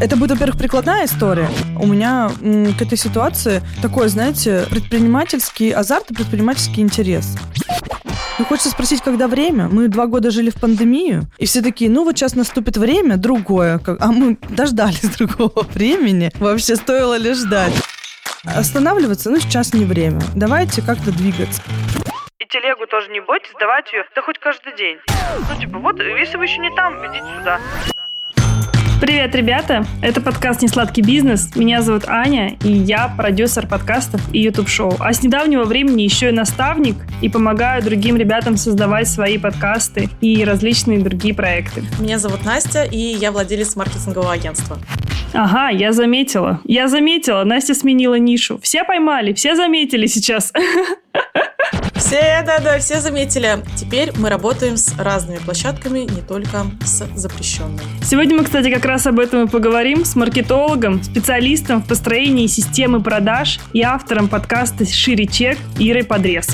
Это будет, во-первых, прикладная история. У меня м, к этой ситуации такой, знаете, предпринимательский азарт и предпринимательский интерес. Ну, хочется спросить, когда время? Мы два года жили в пандемию, и все такие, ну вот сейчас наступит время другое. Как- А мы дождались другого времени. Вообще стоило ли ждать? Останавливаться, ну сейчас не время. Давайте как-то двигаться. И телегу тоже не бойтесь, давать ее, да хоть каждый день. Ну, типа, вот, если вы еще не там, идите сюда. Привет, ребята! Это подкаст «Несладкий бизнес». Меня зовут Аня, и я продюсер подкастов и YouTube-шоу. А с недавнего времени еще и наставник, и помогаю другим ребятам создавать свои подкасты и различные другие проекты. Меня зовут Настя, и я владелец маркетингового агентства. Ага, я заметила. Я заметила, Настя сменила нишу. Все поймали, все заметили сейчас. Все, да-да, все заметили. Теперь мы работаем с разными площадками, не только с запрещенными. Сегодня мы, кстати, как раз об этом и поговорим с маркетологом, специалистом в построении системы продаж и автором подкаста «Шире чек» Ирой Подрез.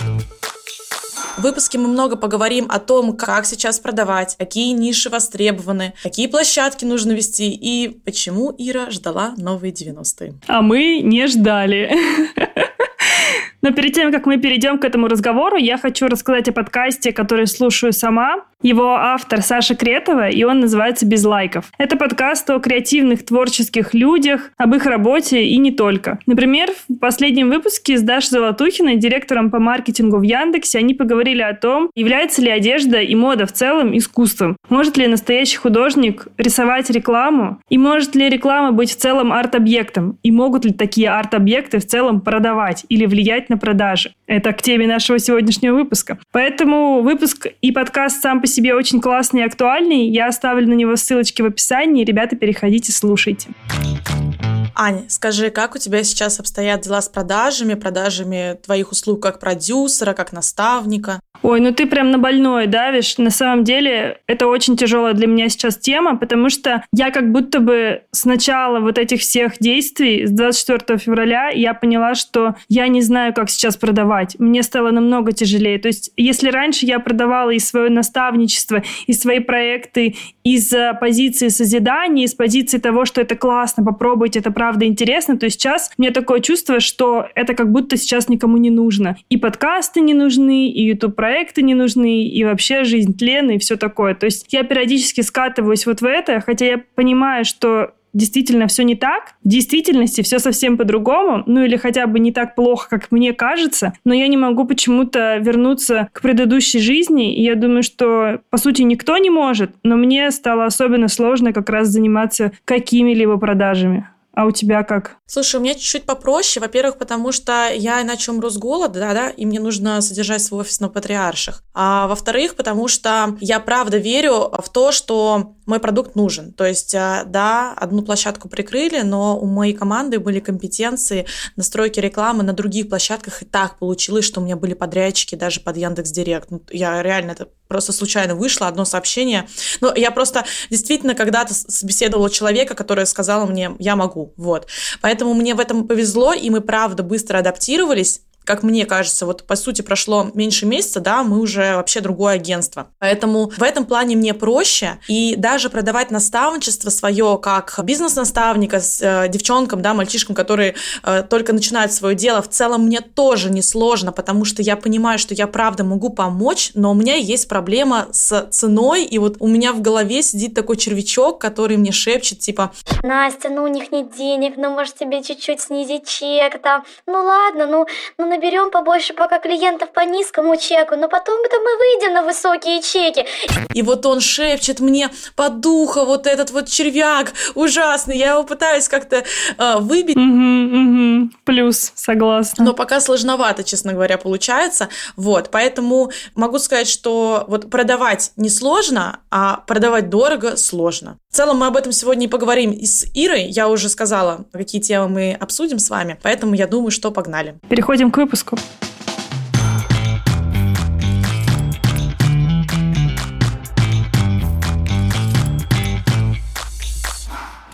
В выпуске мы много поговорим о том, как сейчас продавать, какие ниши востребованы, какие площадки нужно вести и почему Ира ждала новые 90-е. А мы не ждали. Но перед тем, как мы перейдем к этому разговору, я хочу рассказать о подкасте, который слушаю сама. Его автор Саша Кретова, и он называется «Без лайков». Это подкаст о креативных творческих людях, об их работе и не только. Например, в последнем выпуске с Дашей Золотухиной, директором по маркетингу в Яндексе, они поговорили о том, является ли одежда и мода в целом искусством. Может ли настоящий художник рисовать рекламу? И может ли реклама быть в целом арт-объектом? И могут ли такие арт-объекты в целом продавать или влиять на продажи? Это к теме нашего сегодняшнего выпуска. Поэтому выпуск и подкаст сам по себе очень классный и актуальный. Я оставлю на него ссылочки в описании. Ребята, переходите, слушайте. Аня, скажи, как у тебя сейчас обстоят дела с продажами, продажами твоих услуг как продюсера, как наставника? Ой, ну ты прям на больное давишь. На самом деле, это очень тяжелая для меня сейчас тема, потому что я как будто бы с начала вот этих всех действий, с 24 февраля, я поняла, что я не знаю, как сейчас продавать. Мне стало намного тяжелее. То есть, если раньше я продавала и свое наставничество, и свои проекты из позиции созидания, из позиции того, что это классно, попробуйте, это правда интересно, то сейчас у меня такое чувство, что это как будто сейчас никому не нужно. И подкасты не нужны, и YouTube проекты не нужны, и вообще жизнь тлен, и все такое. То есть я периодически скатываюсь вот в это, хотя я понимаю, что действительно все не так, в действительности все совсем по-другому, ну или хотя бы не так плохо, как мне кажется, но я не могу почему-то вернуться к предыдущей жизни, и я думаю, что, по сути, никто не может, но мне стало особенно сложно как раз заниматься какими-либо продажами. А у тебя как? Слушай, у меня чуть-чуть попроще. Во-первых, потому что я иначе умру с голода, да, да, и мне нужно содержать свой офис на патриарших. А во-вторых, потому что я правда верю в то, что мой продукт нужен. То есть, да, одну площадку прикрыли, но у моей команды были компетенции настройки рекламы на других площадках. И так получилось, что у меня были подрядчики даже под Яндекс Директ. Ну, я реально это просто случайно вышло одно сообщение. Но я просто действительно когда-то собеседовала человека, который сказал мне, я могу, вот. Поэтому мне в этом повезло, и мы правда быстро адаптировались как мне кажется, вот по сути прошло меньше месяца, да, мы уже вообще другое агентство. Поэтому в этом плане мне проще. И даже продавать наставничество свое как бизнес-наставника с э, девчонкам, да, мальчишкам, которые э, только начинают свое дело, в целом мне тоже несложно, потому что я понимаю, что я правда могу помочь, но у меня есть проблема с ценой, и вот у меня в голове сидит такой червячок, который мне шепчет, типа... Настя, ну у них нет денег, ну может тебе чуть-чуть снизить чек там, ну ладно, ну, ну наберем побольше пока клиентов по низкому чеку, но потом это мы выйдем на высокие чеки. И вот он шепчет мне под духо вот этот вот червяк ужасный. Я его пытаюсь как-то э, выбить. Угу, угу. Плюс, согласна. Но пока сложновато, честно говоря, получается. Вот, поэтому могу сказать, что вот продавать несложно, а продавать дорого сложно. В целом мы об этом сегодня и поговорим и с Ирой. Я уже сказала, какие темы мы обсудим с вами, поэтому я думаю, что погнали. Переходим к выпуску.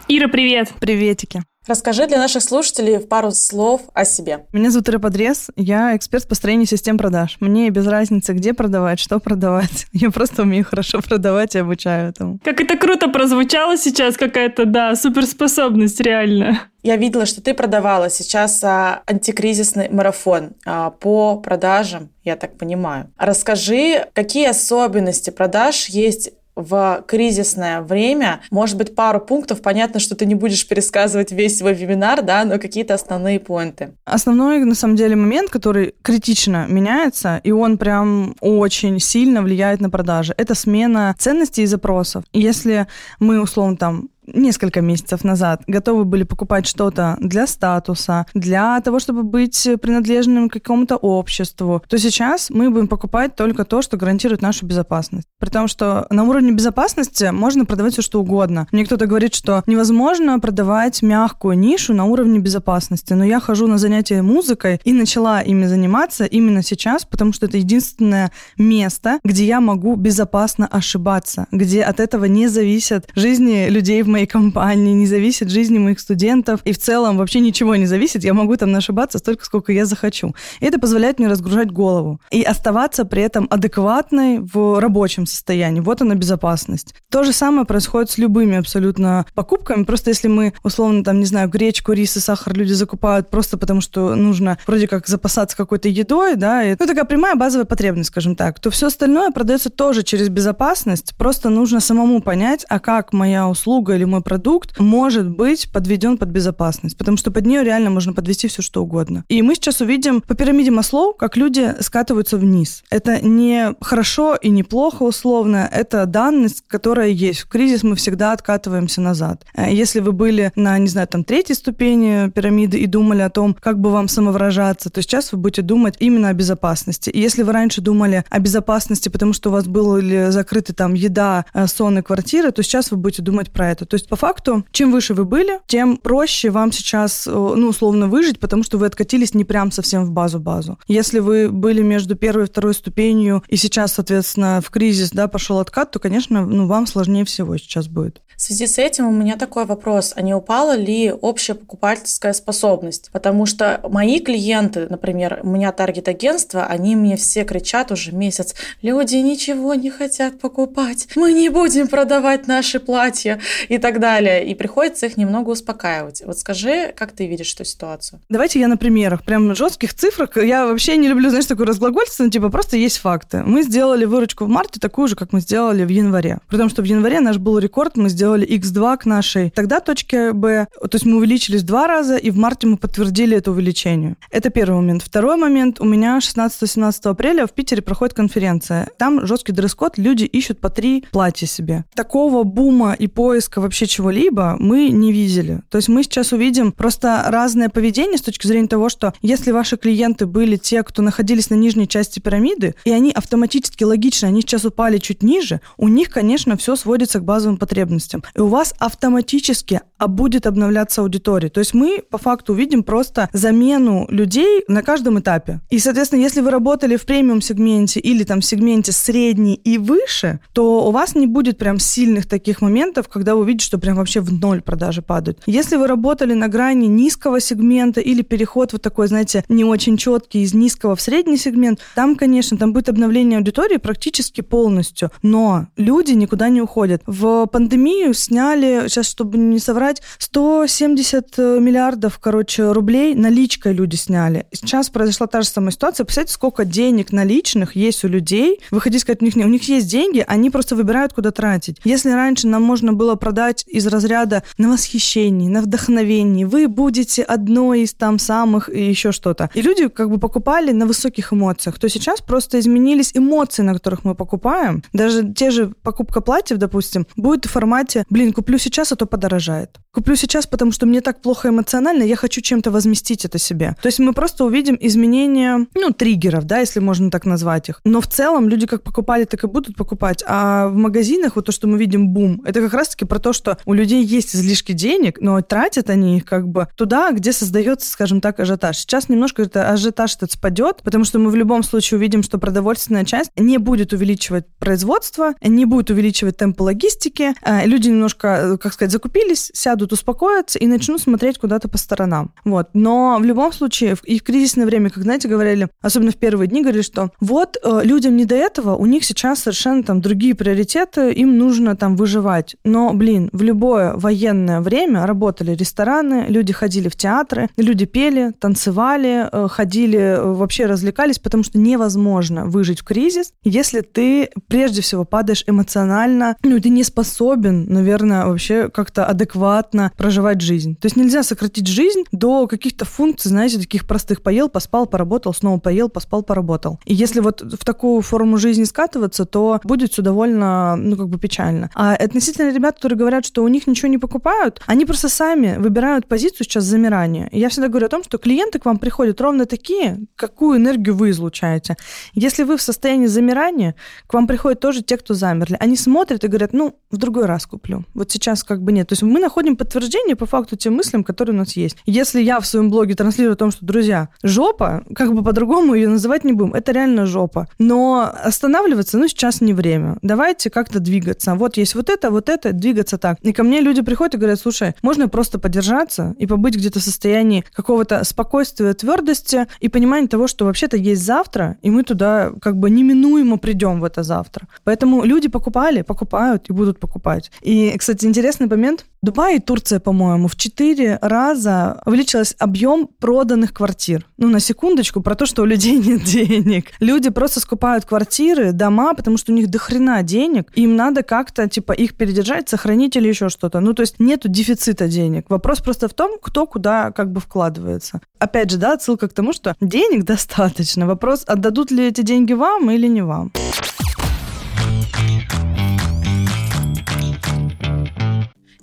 Ира, привет. Приветики. Расскажи для наших слушателей в пару слов о себе. Меня зовут Ира Подрез, я эксперт по строению систем продаж. Мне без разницы, где продавать, что продавать. Я просто умею хорошо продавать и обучаю этому. Как это круто прозвучало сейчас, какая-то, да, суперспособность реально. Я видела, что ты продавала сейчас а, антикризисный марафон а, по продажам, я так понимаю. Расскажи, какие особенности продаж есть в кризисное время, может быть, пару пунктов. Понятно, что ты не будешь пересказывать весь свой вебинар, да, но какие-то основные поинты. Основной, на самом деле, момент, который критично меняется, и он прям очень сильно влияет на продажи, это смена ценностей и запросов. Если мы, условно, там, несколько месяцев назад готовы были покупать что-то для статуса, для того, чтобы быть принадлежным к какому-то обществу, то сейчас мы будем покупать только то, что гарантирует нашу безопасность. При том, что на уровне безопасности можно продавать все, что угодно. Мне кто-то говорит, что невозможно продавать мягкую нишу на уровне безопасности, но я хожу на занятия музыкой и начала ими заниматься именно сейчас, потому что это единственное место, где я могу безопасно ошибаться, где от этого не зависят жизни людей в моей компании, не зависит жизни моих студентов, и в целом вообще ничего не зависит, я могу там ошибаться столько, сколько я захочу. И это позволяет мне разгружать голову и оставаться при этом адекватной в рабочем состоянии. Вот она безопасность. То же самое происходит с любыми абсолютно покупками, просто если мы, условно, там, не знаю, гречку, рис и сахар люди закупают просто потому, что нужно вроде как запасаться какой-то едой, да, и, ну, такая прямая базовая потребность, скажем так, то все остальное продается тоже через безопасность, просто нужно самому понять, а как моя услуга или мой продукт может быть подведен под безопасность, потому что под нее реально можно подвести все, что угодно. И мы сейчас увидим по пирамиде Маслоу, как люди скатываются вниз. Это не хорошо и не плохо условно, это данность, которая есть. В кризис мы всегда откатываемся назад. Э, если вы были на, не знаю, там третьей ступени пирамиды и думали о том, как бы вам самовыражаться, то сейчас вы будете думать именно о безопасности. И если вы раньше думали о безопасности, потому что у вас были закрыты там еда, э, сон и квартиры, то сейчас вы будете думать про это. То есть, по факту, чем выше вы были, тем проще вам сейчас, э, ну, условно, выжить, потому что вы откатились не прям совсем в базу-базу. Если вы были между первой и второй ступенью, и сейчас, соответственно, в кризис, да, пошел откат, то, конечно, ну, вам сложнее всего сейчас будет. В связи с этим у меня такой вопрос, а не упала ли общая покупательская способность? Потому что мои клиенты, например, у меня таргет-агентство, они мне все кричат уже месяц, люди ничего не хотят покупать, мы не будем продавать наши платья и так далее. И приходится их немного успокаивать. Вот скажи, как ты видишь эту ситуацию? Давайте я на примерах, прям жестких цифрах. Я вообще не люблю, знаешь, такое разглагольство, типа просто есть факты. Мы сделали выручку в марте такую же, как мы сделали в январе. При том, что в январе наш был рекорд, мы сделали X2 к нашей тогда точке Б. То есть мы увеличились два раза, и в марте мы подтвердили это увеличение. Это первый момент. Второй момент. У меня 16-17 апреля в Питере проходит конференция. Там жесткий дресс-код, люди ищут по три платья себе. Такого бума и поиска вообще чего-либо мы не видели. То есть мы сейчас увидим просто разное поведение с точки зрения того, что если ваши клиенты были те, кто находились на нижней части пирамиды, и они автоматически, логично, они сейчас упали чуть ниже, у них, конечно, все сводится к базовым потребностям. И у вас автоматически а будет обновляться аудитория. То есть мы по факту увидим просто замену людей на каждом этапе. И, соответственно, если вы работали в премиум сегменте или там в сегменте средний и выше, то у вас не будет прям сильных таких моментов, когда вы увидите, что прям вообще в ноль продажи падают. Если вы работали на грани низкого сегмента или переход вот такой, знаете, не очень четкий из низкого в средний сегмент, там, конечно, там будет обновление аудитории практически полностью, но люди никуда не уходят. В пандемию сняли, сейчас, чтобы не соврать, сказать, 170 э, миллиардов, короче, рублей наличкой люди сняли. Сейчас произошла та же самая ситуация. Представляете, сколько денег наличных есть у людей. Вы хотите сказать, у них, у них есть деньги, они просто выбирают, куда тратить. Если раньше нам можно было продать из разряда на восхищении, на вдохновении, вы будете одной из там самых и еще что-то. И люди как бы покупали на высоких эмоциях, то сейчас просто изменились эмоции, на которых мы покупаем. Даже те же покупка платьев, допустим, будет в формате, блин, куплю сейчас, а то подорожает. Куплю сейчас, потому что мне так плохо эмоционально, я хочу чем-то возместить это себе. То есть мы просто увидим изменения, ну, триггеров, да, если можно так назвать их. Но в целом люди как покупали, так и будут покупать. А в магазинах вот то, что мы видим бум, это как раз-таки про то, что у людей есть излишки денег, но тратят они их как бы туда, где создается, скажем так, ажиотаж. Сейчас немножко это ажиотаж этот спадет, потому что мы в любом случае увидим, что продовольственная часть не будет увеличивать производство, не будет увеличивать темпы логистики. А люди немножко, как сказать, закупились, сядут сядут, успокоятся и начнут смотреть куда-то по сторонам. Вот. Но в любом случае, и в кризисное время, как, знаете, говорили, особенно в первые дни, говорили, что вот э, людям не до этого, у них сейчас совершенно там другие приоритеты, им нужно там выживать. Но, блин, в любое военное время работали рестораны, люди ходили в театры, люди пели, танцевали, э, ходили, э, вообще развлекались, потому что невозможно выжить в кризис, если ты прежде всего падаешь эмоционально, ну, ты не способен, наверное, вообще как-то адекватно проживать жизнь. То есть нельзя сократить жизнь до каких-то функций, знаете, таких простых. Поел, поспал, поработал, снова поел, поспал, поработал. И если вот в такую форму жизни скатываться, то будет все довольно, ну, как бы печально. А относительно ребят, которые говорят, что у них ничего не покупают, они просто сами выбирают позицию сейчас замирания. И я всегда говорю о том, что клиенты к вам приходят ровно такие, какую энергию вы излучаете. Если вы в состоянии замирания, к вам приходят тоже те, кто замерли. Они смотрят и говорят, ну, в другой раз куплю. Вот сейчас как бы нет. То есть мы находим подтверждение по факту тем мыслям, которые у нас есть. Если я в своем блоге транслирую о том, что, друзья, жопа, как бы по-другому ее называть не будем, это реально жопа. Но останавливаться, ну, сейчас не время. Давайте как-то двигаться. Вот есть вот это, вот это, двигаться так. И ко мне люди приходят и говорят, слушай, можно просто подержаться и побыть где-то в состоянии какого-то спокойствия, твердости и понимания того, что вообще-то есть завтра, и мы туда как бы неминуемо придем в это завтра. Поэтому люди покупали, покупают и будут покупать. И, кстати, интересный момент. Дубай и Турция, по-моему, в четыре раза увеличилось объем проданных квартир. Ну, на секундочку, про то, что у людей нет денег. Люди просто скупают квартиры, дома, потому что у них дохрена денег, им надо как-то, типа, их передержать, сохранить или еще что-то. Ну, то есть нету дефицита денег. Вопрос просто в том, кто куда как бы вкладывается. Опять же, да, отсылка к тому, что денег достаточно. Вопрос, отдадут ли эти деньги вам или не вам.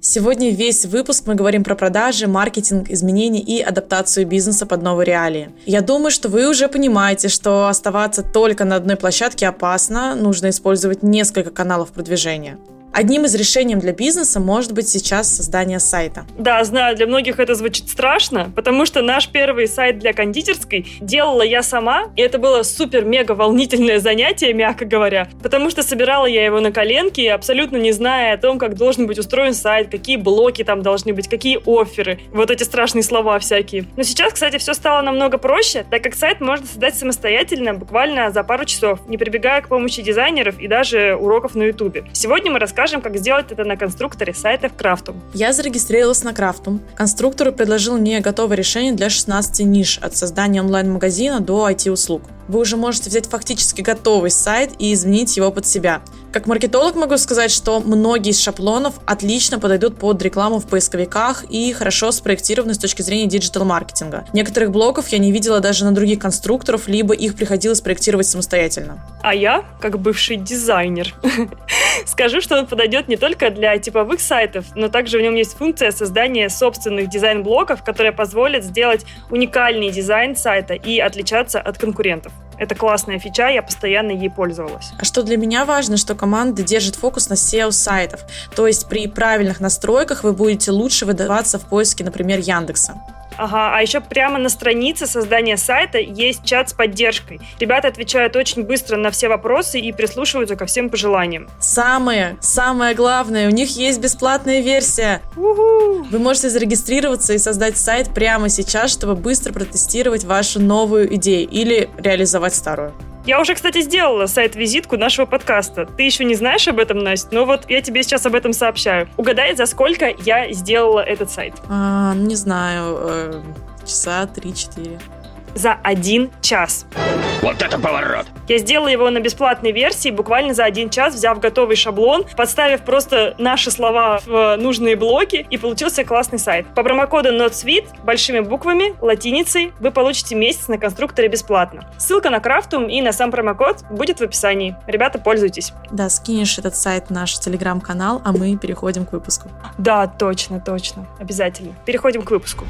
Сегодня весь выпуск мы говорим про продажи, маркетинг, изменения и адаптацию бизнеса под новые реалии. Я думаю, что вы уже понимаете, что оставаться только на одной площадке опасно, нужно использовать несколько каналов продвижения. Одним из решений для бизнеса может быть сейчас создание сайта. Да, знаю, для многих это звучит страшно, потому что наш первый сайт для кондитерской делала я сама, и это было супер-мега волнительное занятие, мягко говоря, потому что собирала я его на коленке, абсолютно не зная о том, как должен быть устроен сайт, какие блоки там должны быть, какие оферы, вот эти страшные слова всякие. Но сейчас, кстати, все стало намного проще, так как сайт можно создать самостоятельно, буквально за пару часов, не прибегая к помощи дизайнеров и даже уроков на ютубе. Сегодня мы расскажем расскажем, как сделать это на конструкторе сайта в Craftum. Я зарегистрировалась на Craftum. Конструктор предложил мне готовое решение для 16 ниш от создания онлайн-магазина до IT-услуг вы уже можете взять фактически готовый сайт и изменить его под себя. Как маркетолог могу сказать, что многие из шаблонов отлично подойдут под рекламу в поисковиках и хорошо спроектированы с точки зрения digital-маркетинга. Некоторых блоков я не видела даже на других конструкторов, либо их приходилось проектировать самостоятельно. А я, как бывший дизайнер, скажу, что он подойдет не только для типовых сайтов, но также в нем есть функция создания собственных дизайн-блоков, которая позволит сделать уникальный дизайн сайта и отличаться от конкурентов. Это классная фича, я постоянно ей пользовалась. А что для меня важно, что команда держит фокус на SEO сайтов. То есть при правильных настройках вы будете лучше выдаваться в поиске, например, Яндекса. Ага, а еще прямо на странице создания сайта есть чат с поддержкой. Ребята отвечают очень быстро на все вопросы и прислушиваются ко всем пожеланиям. Самое, самое главное, у них есть бесплатная версия. У-ху! Вы можете зарегистрироваться и создать сайт прямо сейчас, чтобы быстро протестировать вашу новую идею или реализовать старую. Я уже, кстати, сделала сайт-визитку нашего подкаста. Ты еще не знаешь об этом, Настя? Но вот я тебе сейчас об этом сообщаю. Угадай, за сколько я сделала этот сайт? А, не знаю, э, часа три-четыре за один час. Вот это поворот! Я сделала его на бесплатной версии буквально за один час, взяв готовый шаблон, подставив просто наши слова в нужные блоки, и получился классный сайт. По промокоду NotSweet большими буквами, латиницей, вы получите месяц на конструкторе бесплатно. Ссылка на Крафтум и на сам промокод будет в описании. Ребята, пользуйтесь. Да, скинешь этот сайт в наш телеграм-канал, а мы переходим к выпуску. Да, точно, точно. Обязательно. Переходим к выпуску.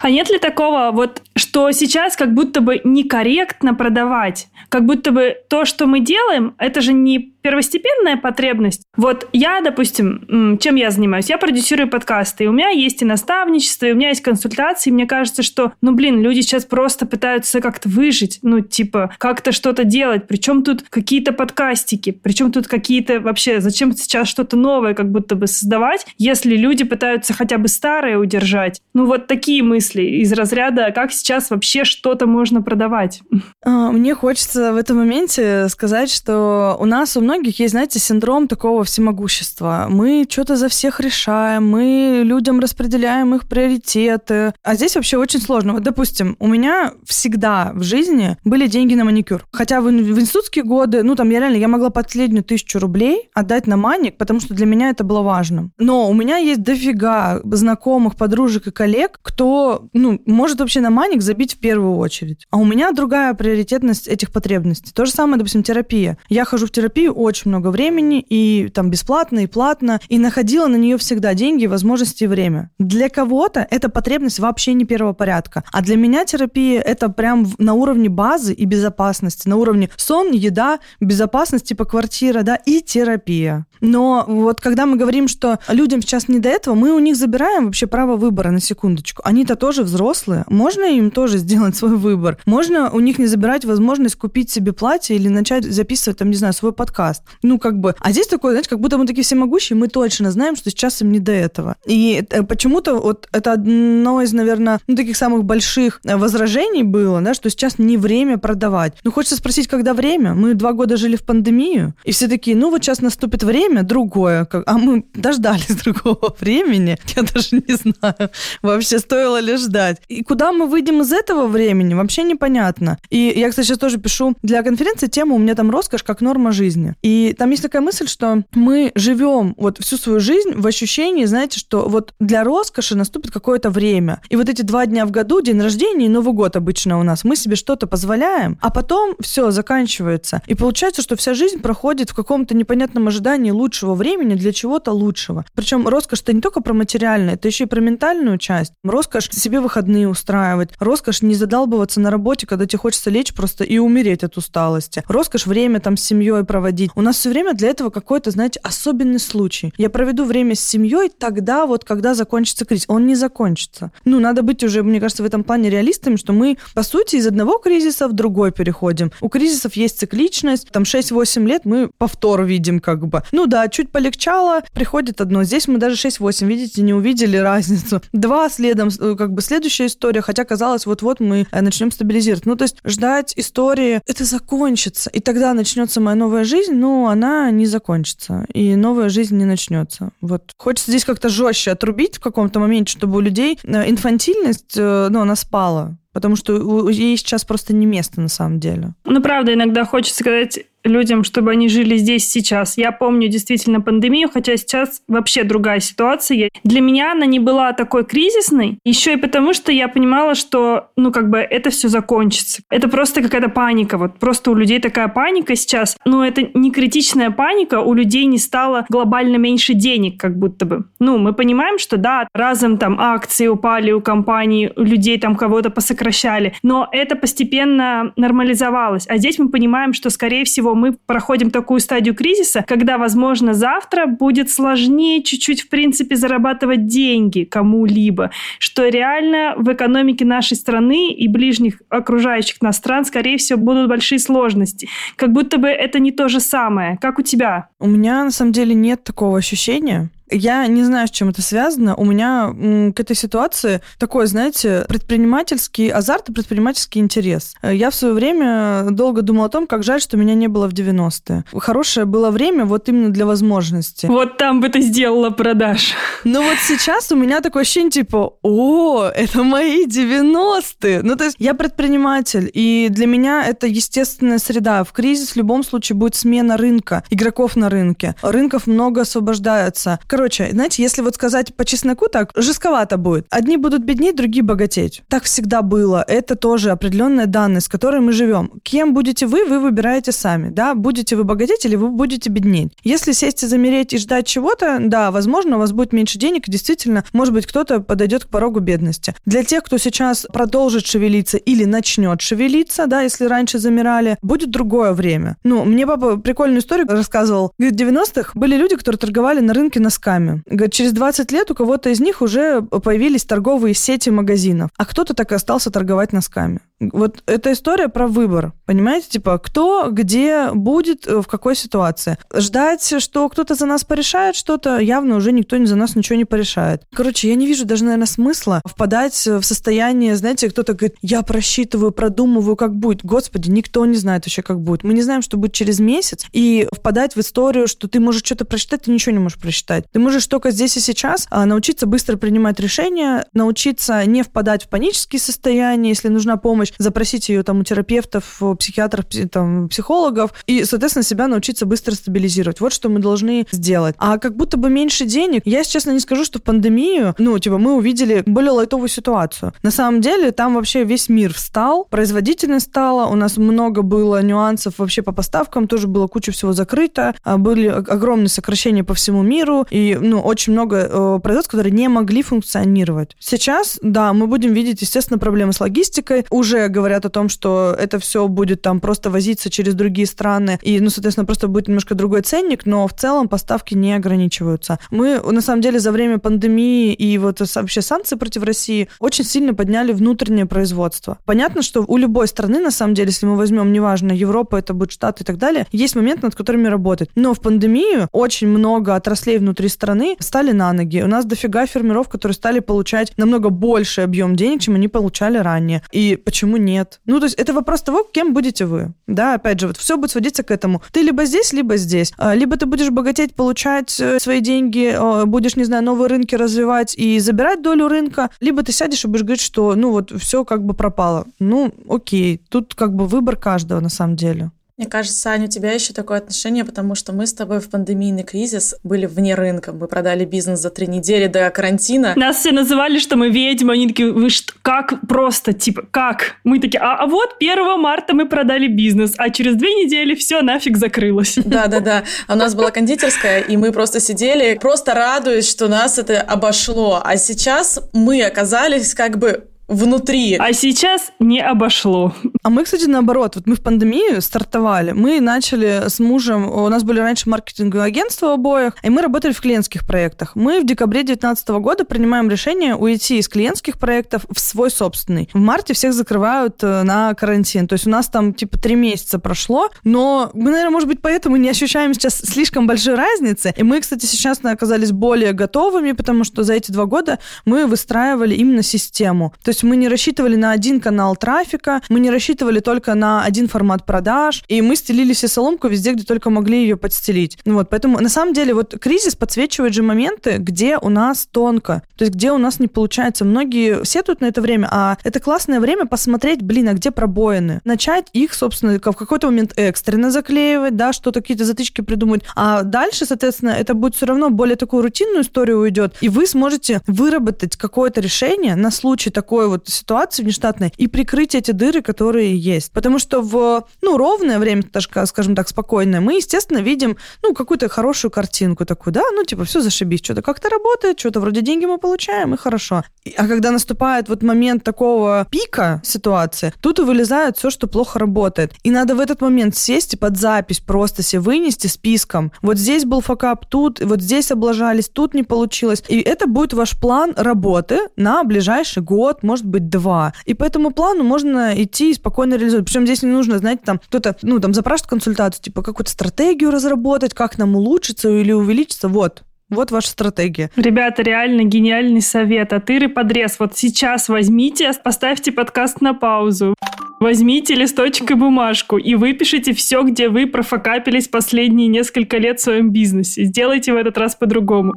А нет ли такого, вот, что сейчас как будто бы некорректно продавать? Как будто бы то, что мы делаем, это же не первостепенная потребность. Вот я, допустим, чем я занимаюсь? Я продюсирую подкасты, и у меня есть и наставничество, и у меня есть консультации, и мне кажется, что, ну, блин, люди сейчас просто пытаются как-то выжить, ну, типа, как-то что-то делать, причем тут какие-то подкастики, причем тут какие-то вообще, зачем сейчас что-то новое как будто бы создавать, если люди пытаются хотя бы старое удержать? Ну, вот такие мысли из разряда, как сейчас вообще что-то можно продавать. А, мне хочется в этом моменте сказать, что у нас у многих есть, знаете, синдром такого всемогущества. Мы что-то за всех решаем, мы людям распределяем их приоритеты. А здесь вообще очень сложно. Вот, допустим, у меня всегда в жизни были деньги на маникюр. Хотя в, в институтские годы, ну, там, я реально, я могла последнюю тысячу рублей отдать на маник, потому что для меня это было важно. Но у меня есть дофига знакомых, подружек и коллег, кто, ну, может вообще на маник забить в первую очередь. А у меня другая приоритетность этих потребностей. То же самое, допустим, терапия. Я хожу в терапию очень много времени, и там бесплатно, и платно, и находила на нее всегда деньги, возможности и время. Для кого-то эта потребность вообще не первого порядка. А для меня терапия это прям на уровне базы и безопасности, на уровне сон, еда, безопасность, типа квартира, да, и терапия. Но вот когда мы говорим, что людям сейчас не до этого, мы у них забираем вообще право выбора на секундочку. Они-то тоже взрослые. Можно им тоже сделать свой выбор? Можно у них не забирать возможность купить себе платье или начать записывать, там, не знаю, свой подкаст? Ну, как бы. А здесь такое, знаете, как будто мы такие всемогущие, мы точно знаем, что сейчас им не до этого. И э, почему-то вот это одно из, наверное, ну, таких самых больших возражений было, да, что сейчас не время продавать. Ну, хочется спросить, когда время? Мы два года жили в пандемию, и все такие, ну, вот сейчас наступит время, время другое, а мы дождались другого времени, я даже не знаю, вообще стоило ли ждать. И куда мы выйдем из этого времени, вообще непонятно. И я, кстати, сейчас тоже пишу для конференции тему, у меня там роскошь как норма жизни. И там есть такая мысль, что мы живем вот всю свою жизнь в ощущении, знаете, что вот для роскоши наступит какое-то время. И вот эти два дня в году, день рождения и Новый год обычно у нас, мы себе что-то позволяем, а потом все заканчивается. И получается, что вся жизнь проходит в каком-то непонятном ожидании лучшего времени для чего-то лучшего. Причем роскошь это не только про материальное, это еще и про ментальную часть. Роскошь себе выходные устраивать. Роскошь не задалбываться на работе, когда тебе хочется лечь просто и умереть от усталости. Роскошь время там с семьей проводить. У нас все время для этого какой-то, знаете, особенный случай. Я проведу время с семьей тогда вот, когда закончится кризис. Он не закончится. Ну, надо быть уже, мне кажется, в этом плане реалистами, что мы, по сути, из одного кризиса в другой переходим. У кризисов есть цикличность. Там 6-8 лет мы повтор видим как бы. Ну, да, чуть полегчало, приходит одно. Здесь мы даже 6-8, видите, не увидели разницу. Два следом, э, как бы следующая история, хотя казалось, вот-вот мы э, начнем стабилизировать. Ну, то есть ждать истории, это закончится, и тогда начнется моя новая жизнь, но она не закончится, и новая жизнь не начнется. Вот. Хочется здесь как-то жестче отрубить в каком-то моменте, чтобы у людей э, инфантильность, ну, она спала потому что ей сейчас просто не место на самом деле. Ну, правда, иногда хочется сказать, людям, чтобы они жили здесь сейчас. Я помню действительно пандемию, хотя сейчас вообще другая ситуация. Для меня она не была такой кризисной, еще и потому, что я понимала, что, ну, как бы это все закончится. Это просто какая-то паника. Вот просто у людей такая паника сейчас. Но это не критичная паника, у людей не стало глобально меньше денег, как будто бы. Ну, мы понимаем, что да, разом там акции упали у компаний, у людей там кого-то посокращали, но это постепенно нормализовалось. А здесь мы понимаем, что, скорее всего, мы проходим такую стадию кризиса, когда, возможно, завтра будет сложнее чуть-чуть, в принципе, зарабатывать деньги кому-либо, что реально в экономике нашей страны и ближних окружающих нас стран, скорее всего, будут большие сложности. Как будто бы это не то же самое. Как у тебя? У меня, на самом деле, нет такого ощущения. Я не знаю, с чем это связано. У меня м, к этой ситуации такой, знаете, предпринимательский азарт и предпринимательский интерес. Э, я в свое время долго думала о том, как жаль, что меня не было в 90-е. Хорошее было время вот именно для возможности. Вот там бы ты сделала продаж. Но вот сейчас у меня такое ощущение, типа, о, это мои 90-е. Ну, то есть я предприниматель, и для меня это естественная среда. В кризис в любом случае будет смена рынка, игроков на рынке. Рынков много освобождается короче, знаете, если вот сказать по чесноку так, жестковато будет. Одни будут беднеть, другие богатеть. Так всегда было. Это тоже определенная данность, с которой мы живем. Кем будете вы, вы выбираете сами, да? Будете вы богатеть или вы будете беднеть. Если сесть и замереть и ждать чего-то, да, возможно, у вас будет меньше денег, и действительно, может быть, кто-то подойдет к порогу бедности. Для тех, кто сейчас продолжит шевелиться или начнет шевелиться, да, если раньше замирали, будет другое время. Ну, мне папа прикольную историю рассказывал. В 90-х были люди, которые торговали на рынке носками. Говорит, через 20 лет у кого-то из них уже появились торговые сети магазинов, а кто-то так и остался торговать носками. Вот эта история про выбор, понимаете? Типа, кто, где будет, э, в какой ситуации. Ждать, что кто-то за нас порешает что-то, явно уже никто за нас ничего не порешает. Короче, я не вижу даже, наверное, смысла впадать в состояние, знаете, кто-то говорит, я просчитываю, продумываю, как будет. Господи, никто не знает вообще, как будет. Мы не знаем, что будет через месяц, и впадать в историю, что ты можешь что-то просчитать, ты ничего не можешь просчитать. Ты можешь только здесь и сейчас а, научиться быстро принимать решения, научиться не впадать в панические состояния, если нужна помощь, помощь, запросить ее там у терапевтов, психиатров, там, психологов, и, соответственно, себя научиться быстро стабилизировать. Вот что мы должны сделать. А как будто бы меньше денег, я, честно, не скажу, что в пандемию, ну, типа, мы увидели более лайтовую ситуацию. На самом деле, там вообще весь мир встал, производительность стала, у нас много было нюансов вообще по поставкам, тоже было куча всего закрыто, а были огромные сокращения по всему миру, и, ну, очень много э, производств, которые не могли функционировать. Сейчас, да, мы будем видеть, естественно, проблемы с логистикой, уже уже говорят о том, что это все будет там просто возиться через другие страны, и, ну, соответственно, просто будет немножко другой ценник, но в целом поставки не ограничиваются. Мы, на самом деле, за время пандемии и вот вообще санкций против России очень сильно подняли внутреннее производство. Понятно, что у любой страны, на самом деле, если мы возьмем, неважно, Европа, это будет Штаты и так далее, есть момент, над которыми работать. Но в пандемию очень много отраслей внутри страны стали на ноги. У нас дофига фермеров, которые стали получать намного больше объем денег, чем они получали ранее. И почему почему нет? Ну, то есть это вопрос того, кем будете вы. Да, опять же, вот все будет сводиться к этому. Ты либо здесь, либо здесь. А, либо ты будешь богатеть, получать э, свои деньги, а, будешь, не знаю, новые рынки развивать и забирать долю рынка, либо ты сядешь и будешь говорить, что, ну, вот все как бы пропало. Ну, окей, тут как бы выбор каждого на самом деле. Мне кажется, Аня, у тебя еще такое отношение, потому что мы с тобой в пандемийный кризис были вне рынка. Мы продали бизнес за три недели до карантина. Нас все называли, что мы ведьмы. Они такие, вы что, как просто, типа, как? Мы такие, а, а вот 1 марта мы продали бизнес, а через две недели все нафиг закрылось. Да-да-да. А у нас была кондитерская, и мы просто сидели, просто радуясь, что нас это обошло. А сейчас мы оказались как бы внутри. А сейчас не обошло. А мы, кстати, наоборот. Вот мы в пандемию стартовали. Мы начали с мужем... У нас были раньше маркетинговые агентства обоих, и мы работали в клиентских проектах. Мы в декабре 2019 года принимаем решение уйти из клиентских проектов в свой собственный. В марте всех закрывают э, на карантин. То есть у нас там типа три месяца прошло, но мы, наверное, может быть, поэтому не ощущаем сейчас слишком большой разницы. И мы, кстати, сейчас оказались более готовыми, потому что за эти два года мы выстраивали именно систему. То есть есть мы не рассчитывали на один канал трафика, мы не рассчитывали только на один формат продаж, и мы стелили себе соломку везде, где только могли ее подстелить. Ну вот, поэтому на самом деле вот кризис подсвечивает же моменты, где у нас тонко, то есть где у нас не получается. Многие сетуют на это время, а это классное время посмотреть, блин, а где пробоины? Начать их, собственно, в какой-то момент экстренно заклеивать, да, что-то какие-то затычки придумать, а дальше, соответственно, это будет все равно более такую рутинную историю уйдет, и вы сможете выработать какое-то решение на случай такой вот ситуации внештатной и прикрыть эти дыры, которые есть. Потому что в, ну, ровное время, даже, скажем так, спокойное, мы, естественно, видим, ну, какую-то хорошую картинку такую, да, ну, типа, все зашибись, что-то как-то работает, что-то вроде деньги мы получаем, и хорошо. А когда наступает вот момент такого пика ситуации, тут и вылезает все, что плохо работает. И надо в этот момент сесть и под запись просто себе вынести списком. Вот здесь был факап, тут, вот здесь облажались, тут не получилось. И это будет ваш план работы на ближайший год, может быть два. И по этому плану можно идти и спокойно реализовать. Причем здесь не нужно, знаете, там кто-то, ну, там запрашивает консультацию, типа, какую-то стратегию разработать, как нам улучшиться или увеличиться. Вот, вот ваша стратегия. Ребята, реально гениальный совет. А тыры подрез. Вот сейчас возьмите, поставьте подкаст на паузу. Возьмите листочек и бумажку и выпишите все, где вы профокапились последние несколько лет в своем бизнесе. Сделайте в этот раз по-другому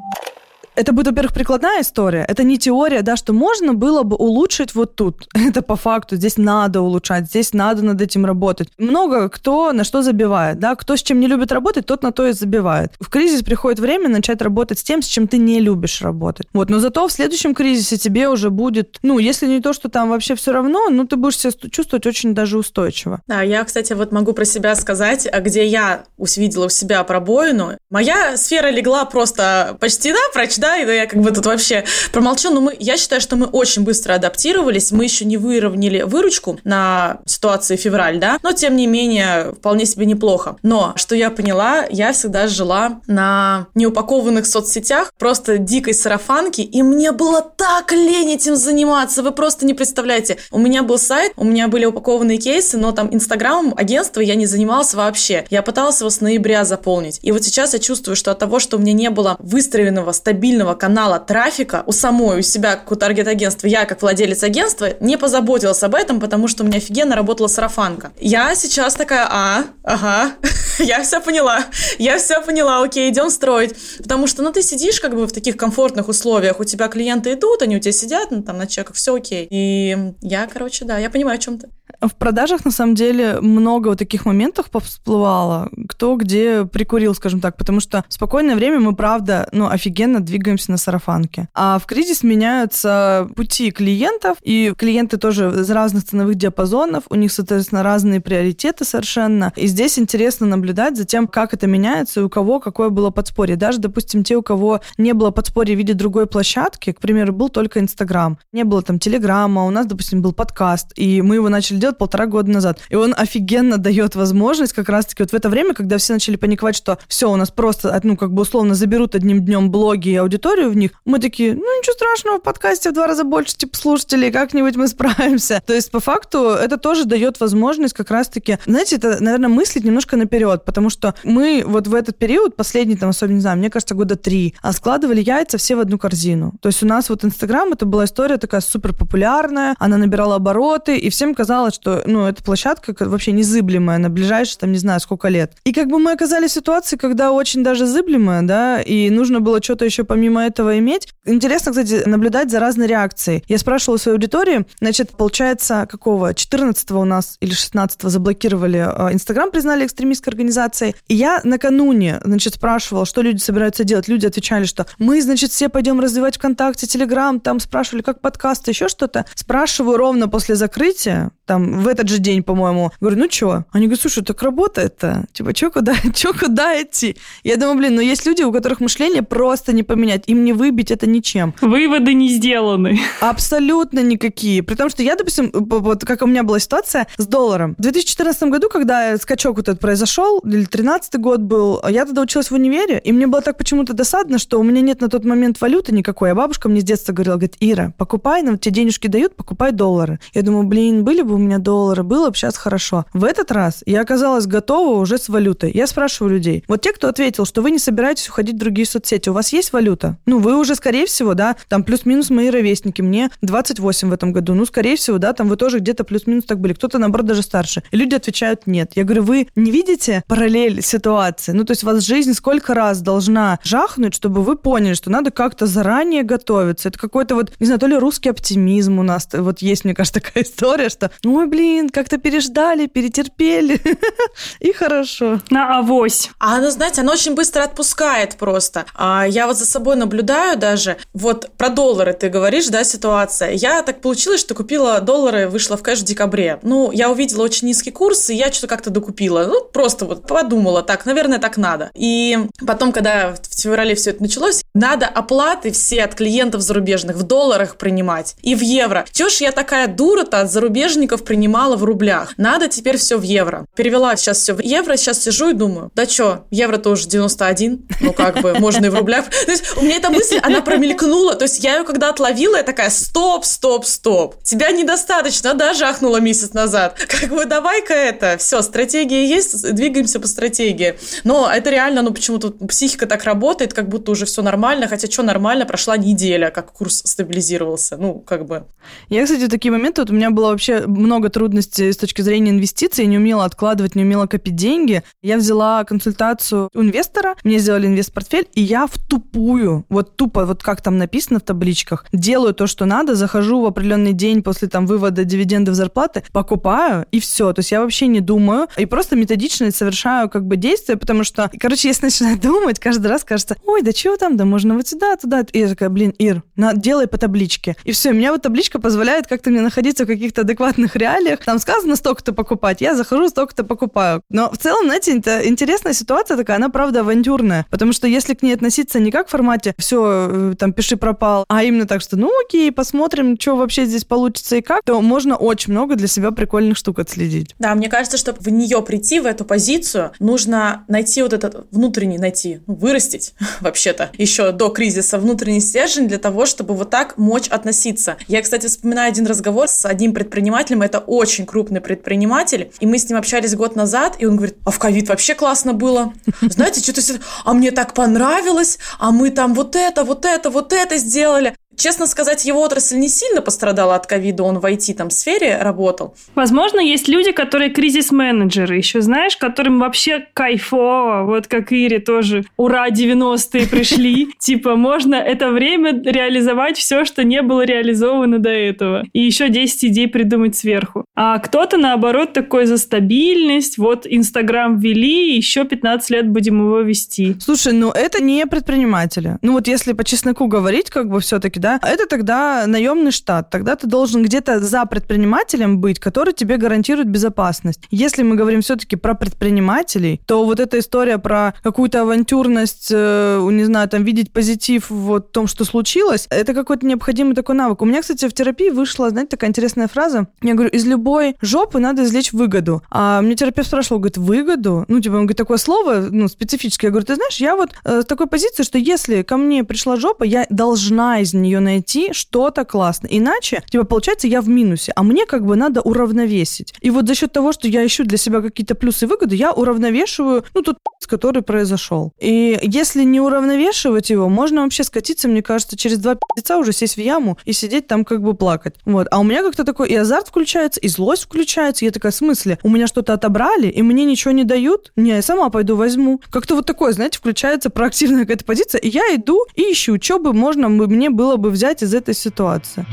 Это будет, во-первых, прикладная история. Это не теория, да, что можно было бы улучшить вот тут. Это по факту. Здесь надо улучшать, здесь надо над этим работать. Много кто на что забивает, да. Кто с чем не любит работать, тот на то и забивает. В кризис приходит время начать работать с тем, с чем ты не любишь работать. Вот, но зато в следующем кризисе тебе уже будет, ну, если не то, что там вообще все равно, ну, ты будешь себя чувствовать очень даже устойчиво. Да, я, кстати, вот могу про себя сказать, а где я увидела у себя пробоину. Моя сфера легла просто почти напрочь, да, и я как бы тут вообще промолчу, но мы, я считаю, что мы очень быстро адаптировались, мы еще не выровняли выручку на ситуации февраль, да, но тем не менее вполне себе неплохо. Но, что я поняла, я всегда жила на неупакованных соцсетях, просто дикой сарафанки, и мне было так лень этим заниматься, вы просто не представляете. У меня был сайт, у меня были упакованные кейсы, но там инстаграмом агентства я не занималась вообще. Я пыталась его с ноября заполнить. И вот сейчас я чувствую, что от того, что у меня не было выстроенного стабильного канала трафика у самой, у себя, как у таргет-агентства, я, как владелец агентства, не позаботилась об этом, потому что у меня офигенно работала сарафанка. Я сейчас такая, а, ага, я все поняла, я все поняла, окей, идем строить. Потому что, ну, ты сидишь как бы в таких комфортных условиях, у тебя клиенты идут, они у тебя сидят, ну, там, на чеках, все окей. И я, короче, да, я понимаю, о чем ты. В продажах, на самом деле, много вот таких моментов всплывало, кто где прикурил, скажем так, потому что в спокойное время мы, правда, ну, офигенно двигаемся на сарафанке. А в кризис меняются пути клиентов, и клиенты тоже из разных ценовых диапазонов, у них, соответственно, разные приоритеты совершенно. И здесь интересно наблюдать за тем, как это меняется и у кого какое было подспорье. Даже, допустим, те, у кого не было подспорья в виде другой площадки, к примеру, был только Инстаграм, не было там Телеграма, у нас, допустим, был подкаст, и мы его начали делать полтора года назад. И он офигенно дает возможность как раз-таки вот в это время, когда все начали паниковать, что все, у нас просто, ну, как бы условно заберут одним днем блоги и аудиторию в них, мы такие, ну, ничего страшного, в подкасте в два раза больше, типа, слушателей, как-нибудь мы справимся. То есть, по факту, это тоже дает возможность как раз-таки, знаете, это, наверное, мыслить немножко наперед, потому что мы вот в этот период, последний, там, особенно, не знаю, мне кажется, года три, а складывали яйца все в одну корзину. То есть у нас вот Инстаграм, это была история такая супер популярная, она набирала обороты, и всем казалось, что, ну, эта площадка вообще незыблемая на ближайшие, там, не знаю, сколько лет. И как бы мы оказались в ситуации, когда очень даже зыблемая, да, и нужно было что-то еще помимо этого иметь. Интересно, кстати, наблюдать за разной реакцией. Я спрашивала свою аудиторию, значит, получается, какого? 14 у нас или 16 заблокировали э, Инстаграм, признали экстремистской организацией. И я накануне, значит, спрашивала, что люди собираются делать. Люди отвечали, что мы, значит, все пойдем развивать ВКонтакте, Телеграм, там спрашивали, как подкасты, еще что-то. Спрашиваю ровно после закрытия, там, в этот же день, по-моему. Говорю, ну что? Они говорят, слушай, так работает-то. Типа, что куда, что куда идти? Я думаю, блин, ну есть люди, у которых мышление просто не поменять. Им не выбить это ничем. Выводы не сделаны. Абсолютно никакие. При том, что я, допустим, вот как у меня была ситуация с долларом. В 2014 году, когда скачок вот этот произошел, или 13 год был, я тогда училась в универе, и мне было так почему-то досадно, что у меня нет на тот момент валюты никакой. А бабушка мне с детства говорила, говорит, Ира, покупай, нам тебе денежки дают, покупай доллары. Я думаю, блин, были бы у меня доллары, было бы сейчас хорошо. В этот раз я оказалась готова уже с валютой. Я спрашиваю людей, вот те, кто ответил, что вы не собираетесь уходить в другие соцсети, у вас есть валюта? Ну, вы уже, скорее всего, да, там плюс-минус мои ровесники, мне 28 в этом году, ну, скорее всего, да, там вы тоже где-то плюс-минус так были, кто-то, наоборот, даже старше. И люди отвечают нет. Я говорю, вы не видите параллель ситуации? Ну, то есть вас жизнь сколько раз должна жахнуть, чтобы вы поняли, что надо как-то заранее готовиться. Это какой-то вот, не знаю, то ли русский оптимизм у нас, вот есть, мне кажется, такая история, что, ой, блин, как-то переждали, перетерпели, и хорошо. На авось. А она, знаете, она очень быстро отпускает просто. А я вот за собой наблюдаю даже. Вот про доллары ты говоришь, да, ситуация. Я так получилось, что купила доллары, вышла в кэш в декабре. Ну, я увидела очень низкий курс, и я что-то как-то докупила. Ну, просто вот подумала, так, наверное, так надо. И потом, когда в феврале все это началось, надо оплаты все от клиентов зарубежных в долларах принимать и в евро. Чего ж я такая дура-то от зарубежников принимала в рублях? Надо теперь все в евро. Перевела сейчас все в евро, сейчас сижу и думаю, да что, евро-то уже 91, ну как бы, можно и в рублях. То есть у меня эта мысль, она промелькнула, то есть я ее когда отловила, я такая, стоп, стоп, стоп, тебя недостаточно, да, жахнула месяц назад. Как бы давай-ка это, все, стратегия есть, двигаемся по стратегии. Но это реально, ну почему-то психика так работает, как будто уже все нормально, хотя что нормально, прошла неделя, как курс стабилизировался, ну, как бы. Я, кстати, такие моменты, вот у меня было вообще много трудностей с точки зрения инвестиций, я не умела откладывать, не умела копить деньги. Я взяла консультацию у инвестора, мне сделали инвест-портфель, и я в тупую, вот тупо, вот как там написано в табличках, делаю то, что надо, захожу в определенный день после там вывода дивидендов зарплаты, покупаю, и все. То есть я вообще не думаю, и просто методично совершаю как бы действия, потому что, короче, если начинаю думать, каждый раз кажется, ой, да чего там, да можно вот сюда, туда. И я такая, блин, Ир, на, делай по табличке. И все, меня вот табличка позволяет как-то мне находиться в каких-то адекватных реалиях. Там сказано столько-то покупать, я захожу, столько-то покупаю. Но в целом, знаете, это интересная ситуация такая, она правда авантюрная, потому что если к ней относиться не как в формате все, э, там, пиши пропал, а именно так, что ну окей, посмотрим, что вообще здесь получится и как, то можно очень много для себя прикольных штук отследить. Да, мне кажется, чтобы в нее прийти, в эту позицию, нужно найти вот этот внутренний, найти, ну, вырастить вообще-то еще до кризиса внутренний стержень для того, чтобы вот так мочь относиться. Я, кстати, вспоминаю один разговор с одним предпринимателем, это очень крупный предприниматель, и мы с ним общались год назад, и он говорит, а в ковид вообще классно было. Знаете, что-то, а мне так понравилось, а мы там вот это, вот это, вот это сделали. Честно сказать, его отрасль не сильно пострадала от ковида, он в IT там сфере работал. Возможно, есть люди, которые кризис-менеджеры, еще знаешь, которым вообще кайфово, вот как Ире тоже, ура, 90-е пришли, типа можно это время реализовать все, что не было реализовано до этого, и еще 10 идей придумать сверху. А кто-то, наоборот, такой за стабильность, вот Инстаграм ввели, еще 15 лет будем его вести. Слушай, ну это не предприниматели. Ну вот если по чесноку говорить, как бы все-таки, да, это тогда наемный штат. Тогда ты должен где-то за предпринимателем быть, который тебе гарантирует безопасность. Если мы говорим все-таки про предпринимателей, то вот эта история про какую-то авантюрность, э, не знаю, там, видеть позитив в том, что случилось, это какой-то необходимый такой навык. У меня, кстати, в терапии вышла, знаете, такая интересная фраза. Я говорю, из любой жопы надо извлечь выгоду. А мне терапевт спрашивал, говорит, выгоду? Ну, типа, он говорит, такое слово, ну, специфическое. Я говорю, ты знаешь, я вот э, такой позиции, что если ко мне пришла жопа, я должна из нее найти что-то классное. Иначе, типа, получается, я в минусе, а мне как бы надо уравновесить. И вот за счет того, что я ищу для себя какие-то плюсы и выгоды, я уравновешиваю, ну, тот который произошел. И если не уравновешивать его, можно вообще скатиться, мне кажется, через два пи***ца уже сесть в яму и сидеть там как бы плакать. Вот. А у меня как-то такой и азарт включается, и злость включается. Я такая, в смысле? У меня что-то отобрали, и мне ничего не дают? Не, я сама пойду возьму. Как-то вот такое, знаете, включается проактивная какая-то позиция, и я иду и ищу, что бы можно мне было бы взять из этой ситуации.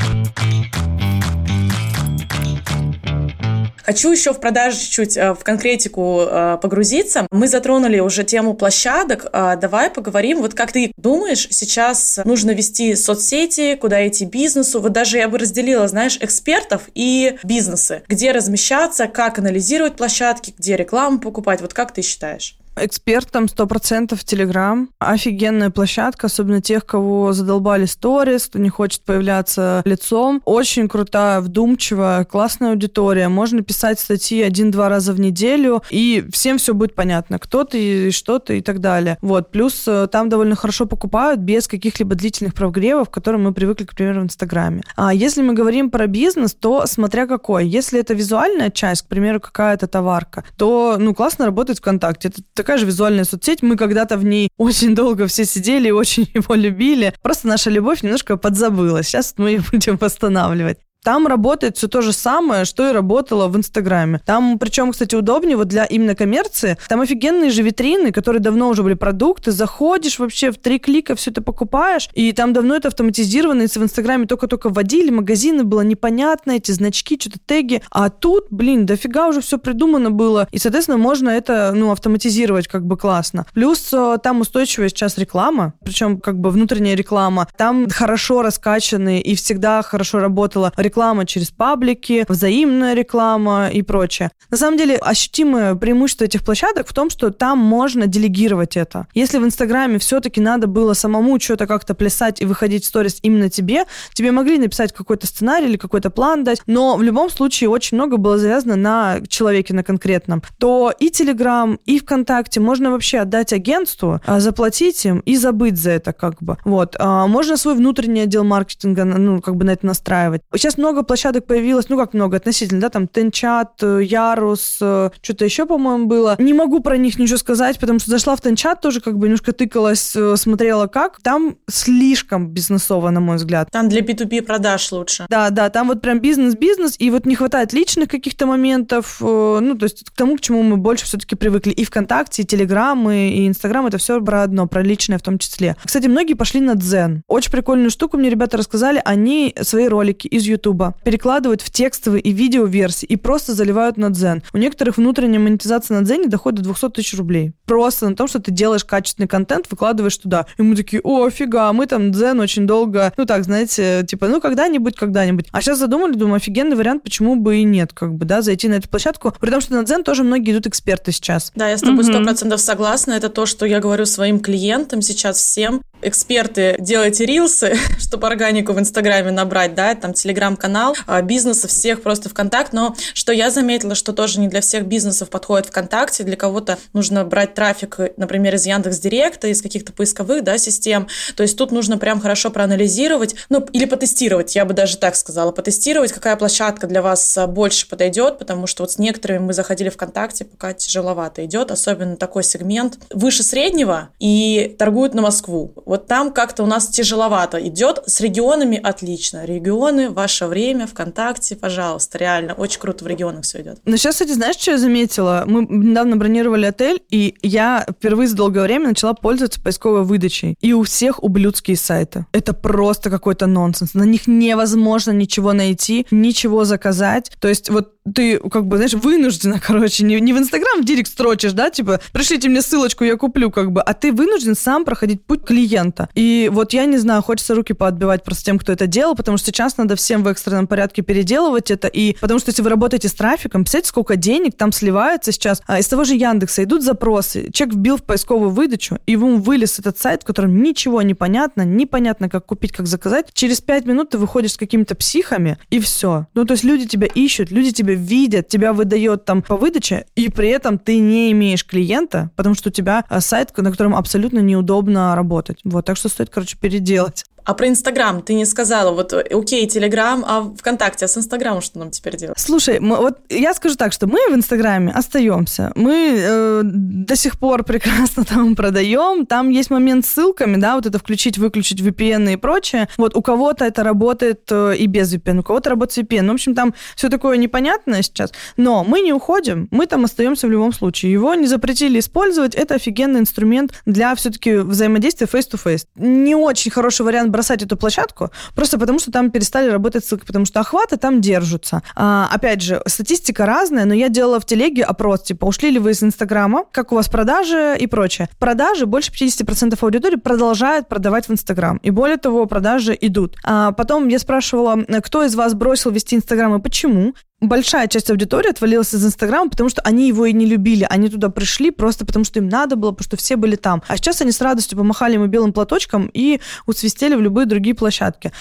Хочу еще в продаже чуть-чуть э, в конкретику э, погрузиться. Мы затронули уже тему площадок. А давай поговорим. Вот как ты думаешь, сейчас нужно вести соцсети, куда идти бизнесу? Вот даже я бы разделила, знаешь, экспертов и бизнесы. Где размещаться, как анализировать площадки, где рекламу покупать. Вот как ты считаешь? Эксперт там 100% Телеграм. Офигенная площадка, особенно тех, кого задолбали сторис, кто не хочет появляться лицом. Очень крутая, вдумчивая, классная аудитория. Можно писать статьи один-два раза в неделю, и всем все будет понятно, кто ты, что ты и так далее. Вот. Плюс э, там довольно хорошо покупают без каких-либо длительных прогревов, к которым мы привыкли, к примеру, в Инстаграме. А если мы говорим про бизнес, то смотря какой. Если это визуальная часть, к примеру, какая-то товарка, то, ну, классно работает ВКонтакте. Это такая же визуальная соцсеть. Мы когда-то в ней очень долго все сидели и очень его любили. Просто наша любовь немножко подзабылась. Сейчас мы ее будем восстанавливать. Там работает все то же самое, что и работало в Инстаграме. Там, причем, кстати, удобнее вот для именно коммерции. Там офигенные же витрины, которые давно уже были продукты. Заходишь вообще в три клика, все это покупаешь. И там давно это автоматизировано. Если в Инстаграме только-только вводили, магазины было непонятно, эти значки, что-то теги. А тут, блин, дофига уже все придумано было. И, соответственно, можно это, ну, автоматизировать как бы классно. Плюс э, там устойчивая сейчас реклама, причем как бы внутренняя реклама. Там хорошо раскачанные и всегда хорошо работала реклама через паблики, взаимная реклама и прочее. На самом деле, ощутимое преимущество этих площадок в том, что там можно делегировать это. Если в Инстаграме все-таки надо было самому что-то как-то плясать и выходить в сторис именно тебе, тебе могли написать какой-то сценарий или какой-то план дать, но в любом случае очень много было завязано на человеке, на конкретном. То и Телеграм, и ВКонтакте можно вообще отдать агентству, а, заплатить им и забыть за это как бы. Вот. А, можно свой внутренний отдел маркетинга, ну, как бы на это настраивать. Сейчас много площадок появилось, ну как много относительно, да, там Тенчат, э, Ярус, э, что-то еще, по-моему, было. Не могу про них ничего сказать, потому что зашла в Тенчат тоже как бы немножко тыкалась, э, смотрела как. Там слишком бизнесово, на мой взгляд. Там для B2B продаж лучше. Да, да, там вот прям бизнес-бизнес, и вот не хватает личных каких-то моментов, ну, то есть к тому, к чему мы больше все-таки привыкли. И ВКонтакте, и Телеграм, и, Инстаграм, это все про одно, про личное в том числе. Кстати, многие пошли на Дзен. Очень прикольную штуку мне ребята рассказали. Они свои ролики из Ютуба перекладывают в текстовые и видео версии и просто заливают на Дзен. У некоторых внутренняя монетизация на Дзене доходит до 200 тысяч рублей. Просто на том, что ты делаешь качественный контент, выкладываешь туда. И мы такие, о, офига, мы там Дзен очень долго, ну так, знаете, типа, ну когда-нибудь, когда-нибудь. А сейчас задумали, думаю, офигенный вариант, почему бы и нет, как бы, да, зайти на эту площадку. При том, что на Дзен тоже многие идут эксперты сейчас. Да, я с тобой сто процентов согласна. Это то, что я говорю своим клиентам сейчас всем. Эксперты, делайте рилсы, чтобы органику в Инстаграме набрать, да, там телеграм-канал, а, бизнеса всех просто ВКонтакт. Но что я заметила, что тоже не для всех бизнесов подходит ВКонтакте, для кого-то нужно брать трафик, например, из Яндекс Директа, из каких-то поисковых, да, систем. То есть тут нужно прям хорошо проанализировать, ну, или потестировать, я бы даже так сказала, потестировать, какая площадка для вас а, больше подойдет, потому что вот с некоторыми мы заходили ВКонтакте, пока тяжеловато идет, особенно такой сегмент выше среднего и торгуют на Москву. Вот там как-то у нас тяжеловато идет. С регионами отлично. Регионы, ваше время, ВКонтакте, пожалуйста, реально. Очень круто в регионах все идет. Но сейчас, кстати, знаешь, что я заметила? Мы недавно бронировали отель, и я впервые за долгое время начала пользоваться поисковой выдачей. И у всех ублюдские сайты. Это просто какой-то нонсенс. На них невозможно ничего найти, ничего заказать. То есть вот ты, как бы, знаешь, вынуждена, короче, не, не в Инстаграм директ строчишь, да, типа, пришлите мне ссылочку, я куплю, как бы, а ты вынужден сам проходить путь клиента. И вот я не знаю, хочется руки поотбивать просто тем, кто это делал, потому что сейчас надо всем в экстренном порядке переделывать это, и потому что если вы работаете с трафиком, представляете, сколько денег там сливается сейчас. А из того же Яндекса идут запросы, человек вбил в поисковую выдачу, и ему вылез этот сайт, в котором ничего не понятно, непонятно, как купить, как заказать. Через пять минут ты выходишь с какими-то психами, и все. Ну, то есть люди тебя ищут, люди тебя видят, тебя выдает там по выдаче, и при этом ты не имеешь клиента, потому что у тебя а, сайт, на котором абсолютно неудобно работать. Вот, так что стоит, короче, переделать. А про Инстаграм ты не сказала. Вот окей, Телеграм, а ВКонтакте, а с Инстаграмом что нам теперь делать? Слушай, мы, вот я скажу так, что мы в Инстаграме остаемся. Мы э, до сих пор прекрасно там продаем. Там есть момент с ссылками, да, вот это включить, выключить VPN и прочее. Вот у кого-то это работает э, и без VPN, у кого-то работает с VPN. Ну, в общем, там все такое непонятное сейчас. Но мы не уходим, мы там остаемся в любом случае. Его не запретили использовать. Это офигенный инструмент для все-таки взаимодействия face-to-face. Не очень хороший вариант бросать эту площадку, просто потому что там перестали работать ссылки, потому что охваты там держатся. А, опять же, статистика разная, но я делала в телеге опрос, типа, ушли ли вы из Инстаграма, как у вас продажи и прочее. Продажи больше 50% аудитории продолжают продавать в Инстаграм. И более того, продажи идут. А потом я спрашивала, кто из вас бросил вести Инстаграм и почему большая часть аудитории отвалилась из Инстаграма, потому что они его и не любили. Они туда пришли просто потому, что им надо было, потому что все были там. А сейчас они с радостью помахали ему белым платочком и усвистели в любые другие площадки.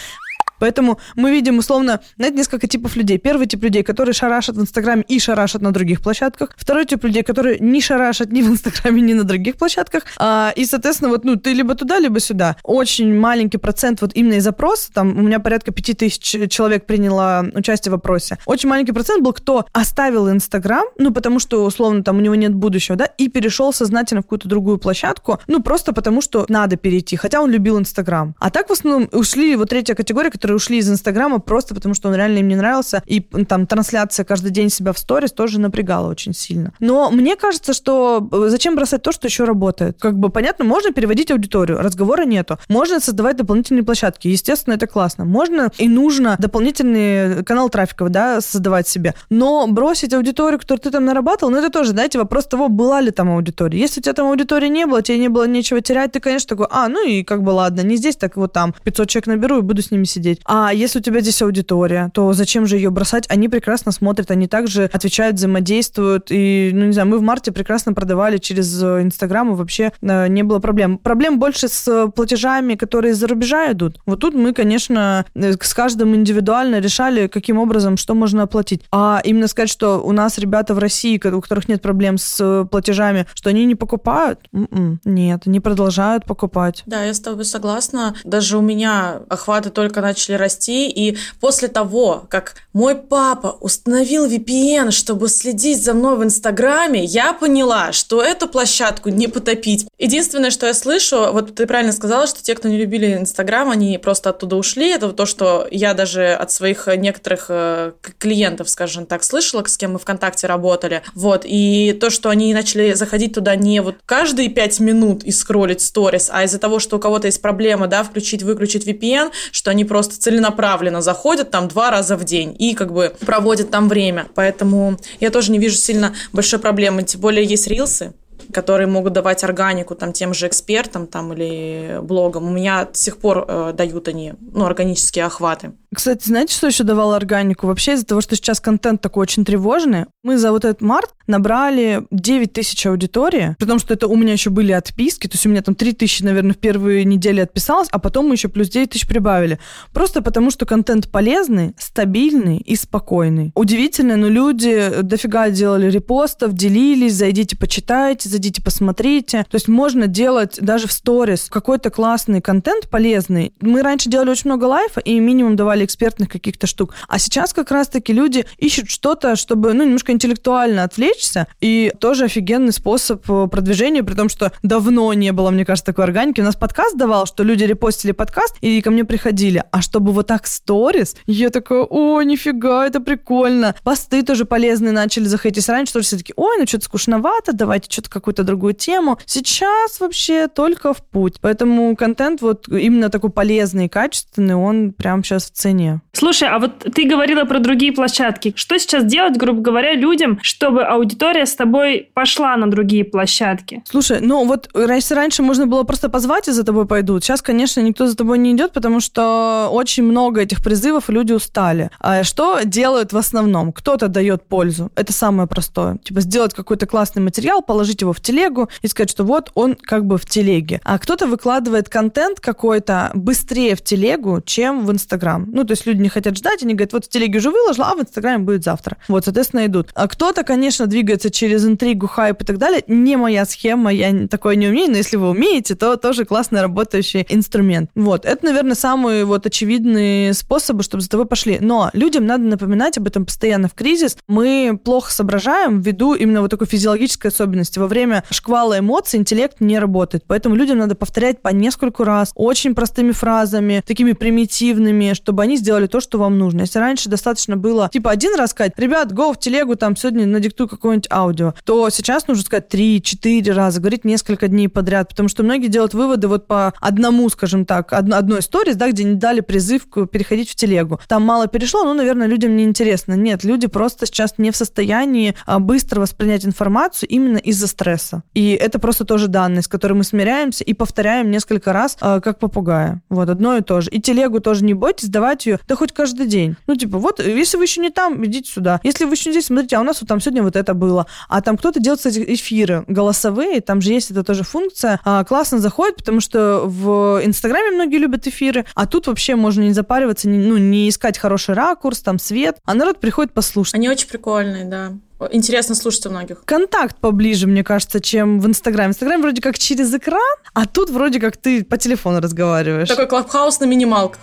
Поэтому мы видим, условно, знаете, несколько типов людей. Первый тип людей, которые шарашат в Инстаграме и шарашат на других площадках. Второй тип людей, которые не шарашат ни в Инстаграме, ни на других площадках. А, и, соответственно, вот, ну, ты либо туда, либо сюда. Очень маленький процент вот именно из опроса, там у меня порядка пяти тысяч человек приняло участие в опросе. Очень маленький процент был, кто оставил Инстаграм, ну, потому что, условно, там у него нет будущего, да, и перешел сознательно в какую-то другую площадку, ну, просто потому что надо перейти, хотя он любил Инстаграм. А так, в основном, ушли вот третья категория, которая которые ушли из Инстаграма просто потому, что он реально им не нравился. И там трансляция каждый день себя в сторис тоже напрягала очень сильно. Но мне кажется, что э, зачем бросать то, что еще работает? Как бы понятно, можно переводить аудиторию, разговора нету. Можно создавать дополнительные площадки. Естественно, это классно. Можно и нужно дополнительный канал трафика, да, создавать себе. Но бросить аудиторию, которую ты там нарабатывал, ну это тоже, знаете, вопрос того, была ли там аудитория. Если у тебя там аудитории не было, тебе не было нечего терять, ты, конечно, такой, а, ну и как бы ладно, не здесь, так вот там 500 человек наберу и буду с ними сидеть смотреть. А если у тебя здесь аудитория, то зачем же ее бросать? Они прекрасно смотрят, они также отвечают, взаимодействуют. И, ну, не знаю, мы в марте прекрасно продавали через э, Инстаграм, и вообще э, не было проблем. Проблем больше с платежами, которые из-за рубежа идут. Вот тут мы, конечно, э, с каждым индивидуально решали, каким образом, что можно оплатить. А именно сказать, что у нас ребята в России, у которых нет проблем с платежами, что они не покупают? М-м, нет, не продолжают покупать. Да, я с тобой согласна. Даже у меня охваты только начали начали расти, и после того, как мой папа установил VPN, чтобы следить за мной в Инстаграме, я поняла, что эту площадку не потопить. Единственное, что я слышу, вот ты правильно сказала, что те, кто не любили Инстаграм, они просто оттуда ушли. Это то, что я даже от своих некоторых э, клиентов, скажем так, слышала, с кем мы ВКонтакте работали. Вот. И то, что они начали заходить туда не вот каждые пять минут и скроллить сторис, а из-за того, что у кого-то есть проблема, да, включить-выключить VPN, что они просто целенаправленно заходят там два раза в день и как бы проводят там время. Поэтому я тоже не вижу сильно большой проблемы. Тем более есть рилсы, которые могут давать органику там тем же экспертам там или блогам. У меня до сих пор э, дают они ну, органические охваты. Кстати, знаете, что еще давало органику? Вообще из-за того, что сейчас контент такой очень тревожный, мы за вот этот март набрали 9 тысяч аудитории, при том, что это у меня еще были отписки, то есть у меня там 3 тысячи, наверное, в первые недели отписалось, а потом мы еще плюс 9 тысяч прибавили. Просто потому, что контент полезный, стабильный и спокойный. Удивительно, но люди дофига делали репостов, делились, зайдите, почитайте, зайдите, посмотрите. То есть можно делать даже в сторис какой-то классный контент полезный. Мы раньше делали очень много лайфа и минимум давали экспертных каких-то штук. А сейчас как раз-таки люди ищут что-то, чтобы, ну, немножко интеллектуально отвлечься, и тоже офигенный способ э, продвижения, при том, что давно не было, мне кажется, такой органики. У нас подкаст давал, что люди репостили подкаст и ко мне приходили. А чтобы вот так сторис, я такая, о, нифига, это прикольно. Посты тоже полезные начали заходить. Раньше тоже все таки ой, ну что-то скучновато, давайте что-то какую-то другую тему. Сейчас вообще только в путь. Поэтому контент вот именно такой полезный и качественный, он прям сейчас в цене. Слушай, а вот ты говорила про другие площадки. Что сейчас делать, грубо говоря, людям, чтобы аудитория с тобой пошла на другие площадки? Слушай, ну вот раньше, раньше можно было просто позвать и за тобой пойдут. Сейчас, конечно, никто за тобой не идет, потому что очень много этих призывов, люди устали. А что делают в основном? Кто-то дает пользу. Это самое простое. Типа сделать какой-то классный материал, положить его в телегу и сказать, что вот он как бы в телеге. А кто-то выкладывает контент какой-то быстрее в телегу, чем в Инстаграм. Ну, то есть люди не хотят ждать, они говорят, вот в телеге уже выложила, а в Инстаграме будет завтра. Вот, соответственно, идут. А кто-то, конечно, двигается через интригу, хайп и так далее. Не моя схема, я такое не умею, но если вы умеете, то тоже классный работающий инструмент. Вот, это, наверное, самые вот очевидные способы, чтобы за тобой пошли. Но людям надо напоминать об этом постоянно в кризис. Мы плохо соображаем ввиду именно вот такой физиологической особенности. Во время шквала эмоций интеллект не работает. Поэтому людям надо повторять по нескольку раз, очень простыми фразами, такими примитивными, чтобы они сделали то, что вам нужно. Если раньше достаточно было, типа, один раз сказать, ребят, go в телегу, там, сегодня надиктую какое-нибудь аудио, то сейчас нужно сказать три-четыре раза, говорить несколько дней подряд, потому что многие делают выводы вот по одному, скажем так, одной истории, да, где не дали призыв переходить в телегу. Там мало перешло, ну, наверное, людям не интересно. Нет, люди просто сейчас не в состоянии а, быстро воспринять информацию именно из-за стресса. И это просто тоже данные, с которой мы смиряемся и повторяем несколько раз, а, как попугая. Вот, одно и то же. И телегу тоже не бойтесь, читать ее, да хоть каждый день. Ну, типа, вот, если вы еще не там, идите сюда. Если вы еще здесь, смотрите, а у нас вот там сегодня вот это было. А там кто-то делает, кстати, эфиры голосовые, там же есть эта тоже функция. А, классно заходит, потому что в Инстаграме многие любят эфиры, а тут вообще можно не запариваться, не, ну, не искать хороший ракурс, там свет, а народ приходит послушать. Они очень прикольные, да. Интересно слушать у многих. Контакт поближе, мне кажется, чем в Инстаграме. Инстаграм вроде как через экран, а тут вроде как ты по телефону разговариваешь. Такой клабхаус на минималках.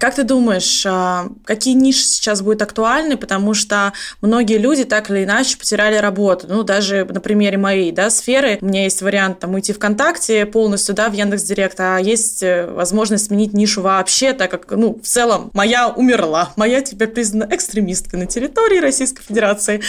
Как ты думаешь, а, какие ниши сейчас будут актуальны, потому что многие люди так или иначе потеряли работу. Ну, даже на примере моей да, сферы у меня есть вариант там уйти ВКонтакте полностью, да, в Яндекс.Директ, а есть э, возможность сменить нишу вообще, так как, ну, в целом, моя умерла, моя теперь признана экстремисткой на территории Российской Федерации.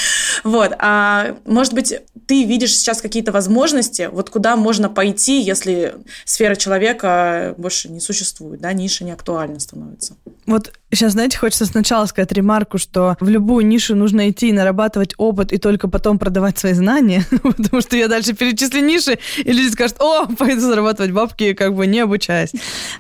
Вот, а может быть, ты видишь сейчас какие-то возможности, вот куда можно пойти, если сфера человека больше не существует, да, ниша не актуальна становится? Становится. Вот сейчас, знаете, хочется сначала сказать ремарку, что в любую нишу нужно идти и нарабатывать опыт, и только потом продавать свои знания, потому что я дальше перечислю ниши, и люди скажут, о, пойду зарабатывать бабки, как бы не обучаясь.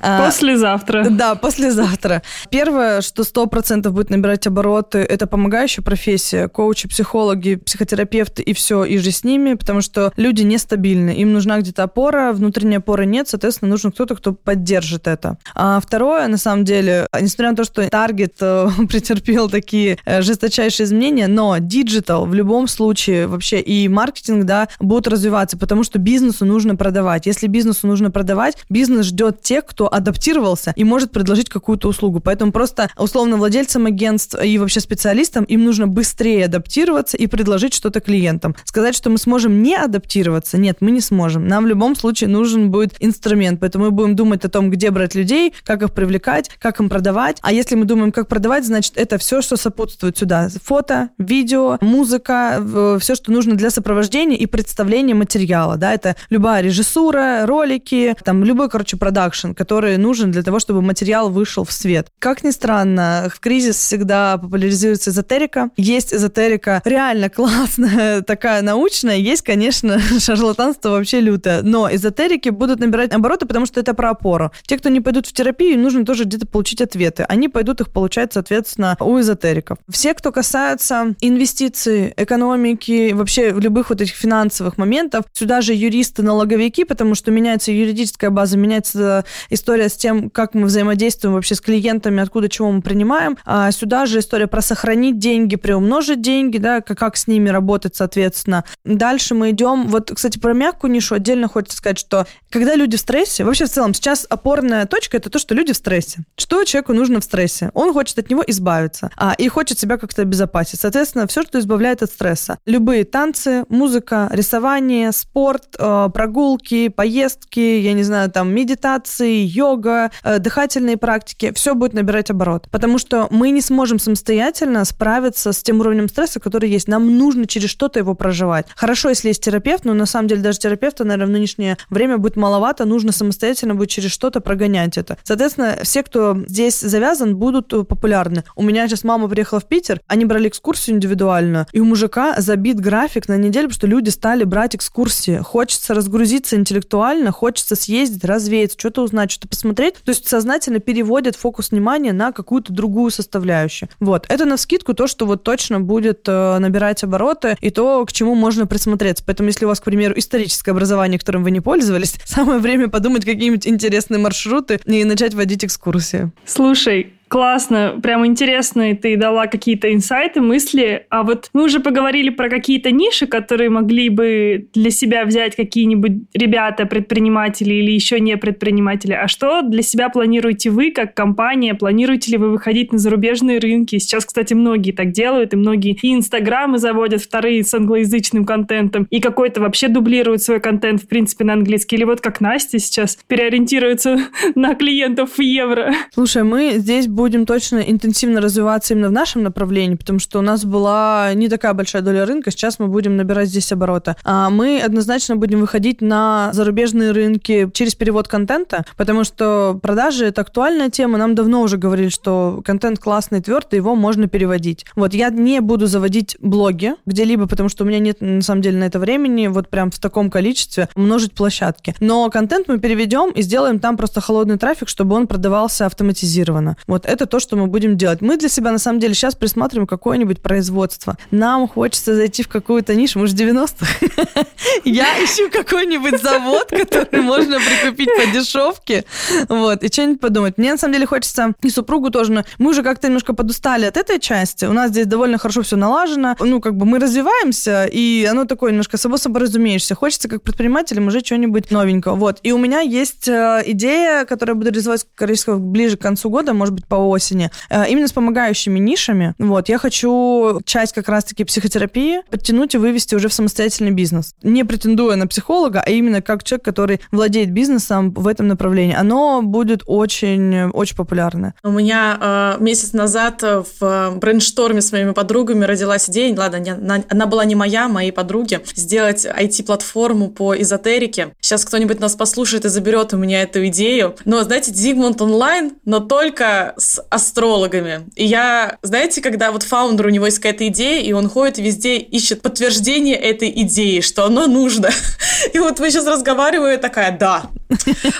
А, послезавтра. Да, послезавтра. Первое, что сто процентов будет набирать обороты, это помогающая профессия, коучи, психологи, психотерапевты и все иже с ними, потому что люди нестабильны, им нужна где-то опора, внутренней опоры нет, соответственно, нужен кто-то, кто поддержит это. А второе, на самом деле, несмотря на то, что таргет э, претерпел такие э, жесточайшие изменения, но digital в любом случае вообще и маркетинг, да, будут развиваться, потому что бизнесу нужно продавать. Если бизнесу нужно продавать, бизнес ждет тех, кто адаптировался и может предложить какую-то услугу. Поэтому просто условно владельцам агентств и вообще специалистам им нужно быстрее адаптироваться и предложить что-то клиентам. Сказать, что мы сможем не адаптироваться, нет, мы не сможем. Нам в любом случае нужен будет инструмент, поэтому мы будем думать о том, где брать людей, как их привлекать, как им продавать. А если мы думаем, как продавать, значит, это все, что сопутствует сюда. Фото, видео, музыка, все, что нужно для сопровождения и представления материала. Да, это любая режиссура, ролики, там любой, короче, продакшн, который нужен для того, чтобы материал вышел в свет. Как ни странно, в кризис всегда популяризируется эзотерика. Есть эзотерика реально классная, такая научная. Есть, конечно, шарлатанство вообще лютое. Но эзотерики будут набирать обороты, потому что это про опору. Те, кто не пойдут в терапию, им нужно тоже где-то получить ответы. Они пойдут их получать, соответственно, у эзотериков. Все, кто касается инвестиций, экономики, вообще любых вот этих финансовых моментов, сюда же юристы, налоговики, потому что меняется юридическая база, меняется история с тем, как мы взаимодействуем вообще с клиентами, откуда чего мы принимаем. А сюда же история про сохранить деньги, приумножить деньги, да, как, как с ними работать, соответственно. Дальше мы идем, вот, кстати, про мягкую нишу отдельно хочется сказать, что когда люди в стрессе, вообще в целом сейчас опорная точка это то, что люди в стрессе. Что человеку нужно в стрессе? Он хочет от него избавиться а, и хочет себя как-то обезопасить. Соответственно, все, что избавляет от стресса. Любые танцы, музыка, рисование, спорт, э, прогулки, поездки, я не знаю, там, медитации, йога, э, дыхательные практики, все будет набирать оборот. Потому что мы не сможем самостоятельно справиться с тем уровнем стресса, который есть. Нам нужно через что-то его проживать. Хорошо, если есть терапевт, но на самом деле даже терапевта, наверное, в нынешнее время будет маловато, нужно самостоятельно будет через что-то прогонять это. Соответственно, все, кто здесь завязан, будут э, популярны. У меня сейчас мама приехала в Питер, они брали экскурсию индивидуальную, и у мужика забит график на неделю, потому что люди стали брать экскурсии. Хочется разгрузиться интеллектуально, хочется съездить, развеяться, что-то узнать, что-то посмотреть. То есть сознательно переводят фокус внимания на какую-то другую составляющую. Вот. Это на скидку то, что вот точно будет э, набирать обороты, и то, к чему можно присмотреться. Поэтому, если у вас, к примеру, историческое образование, которым вы не пользовались, самое время подумать какие-нибудь интересные маршруты и начать водить экскурсии. Слушай, Классно, прям интересно, ты дала какие-то инсайты, мысли. А вот мы уже поговорили про какие-то ниши, которые могли бы для себя взять какие-нибудь ребята, предприниматели или еще не предприниматели. А что для себя планируете вы, как компания? Планируете ли вы выходить на зарубежные рынки? Сейчас, кстати, многие так делают, и многие и инстаграмы заводят, вторые с англоязычным контентом, и какой-то вообще дублируют свой контент, в принципе, на английский. Или вот как Настя сейчас переориентируется на клиентов в евро. Слушай, мы здесь точно интенсивно развиваться именно в нашем направлении, потому что у нас была не такая большая доля рынка, сейчас мы будем набирать здесь обороты. А мы однозначно будем выходить на зарубежные рынки через перевод контента, потому что продажи — это актуальная тема. Нам давно уже говорили, что контент классный, твердый, его можно переводить. Вот я не буду заводить блоги где-либо, потому что у меня нет, на самом деле, на это времени, вот прям в таком количестве множить площадки. Но контент мы переведем и сделаем там просто холодный трафик, чтобы он продавался автоматизированно. Вот это то, что мы будем делать. Мы для себя, на самом деле, сейчас присматриваем какое-нибудь производство. Нам хочется зайти в какую-то нишу, может, 90-х? Я ищу какой-нибудь завод, который можно прикупить по дешевке, вот, и что-нибудь подумать. Мне, на самом деле, хочется и супругу тоже, но мы уже как-то немножко подустали от этой части. У нас здесь довольно хорошо все налажено. Ну, как бы мы развиваемся, и оно такое немножко само собой разумеешься. Хочется, как предпринимателям, уже что-нибудь новенького. Вот. И у меня есть э, идея, которая буду реализовать, скорее всего, ближе к концу года, может быть, по осени, э, именно с помогающими нишами. Вот, я хочу часть как раз-таки психотерапии подтянуть и вывести уже в самостоятельный бизнес. Не претендуя на психолога, а именно как человек, который владеет бизнесом в этом направлении. Оно будет очень, очень популярно. У меня э, месяц назад в брейншторме с моими подругами родилась идея, ладно, не, она, она была не моя, моей подруги, сделать IT-платформу по эзотерике. Сейчас кто-нибудь нас послушает и заберет у меня эту идею. Но, знаете, Зигмунд онлайн, но только с астрологами. И я, знаете, когда вот founder, у него есть какая-то идея, и он ходит везде, ищет подтверждение этой идеи, что оно нужно. И вот мы сейчас разговариваем, и такая, да,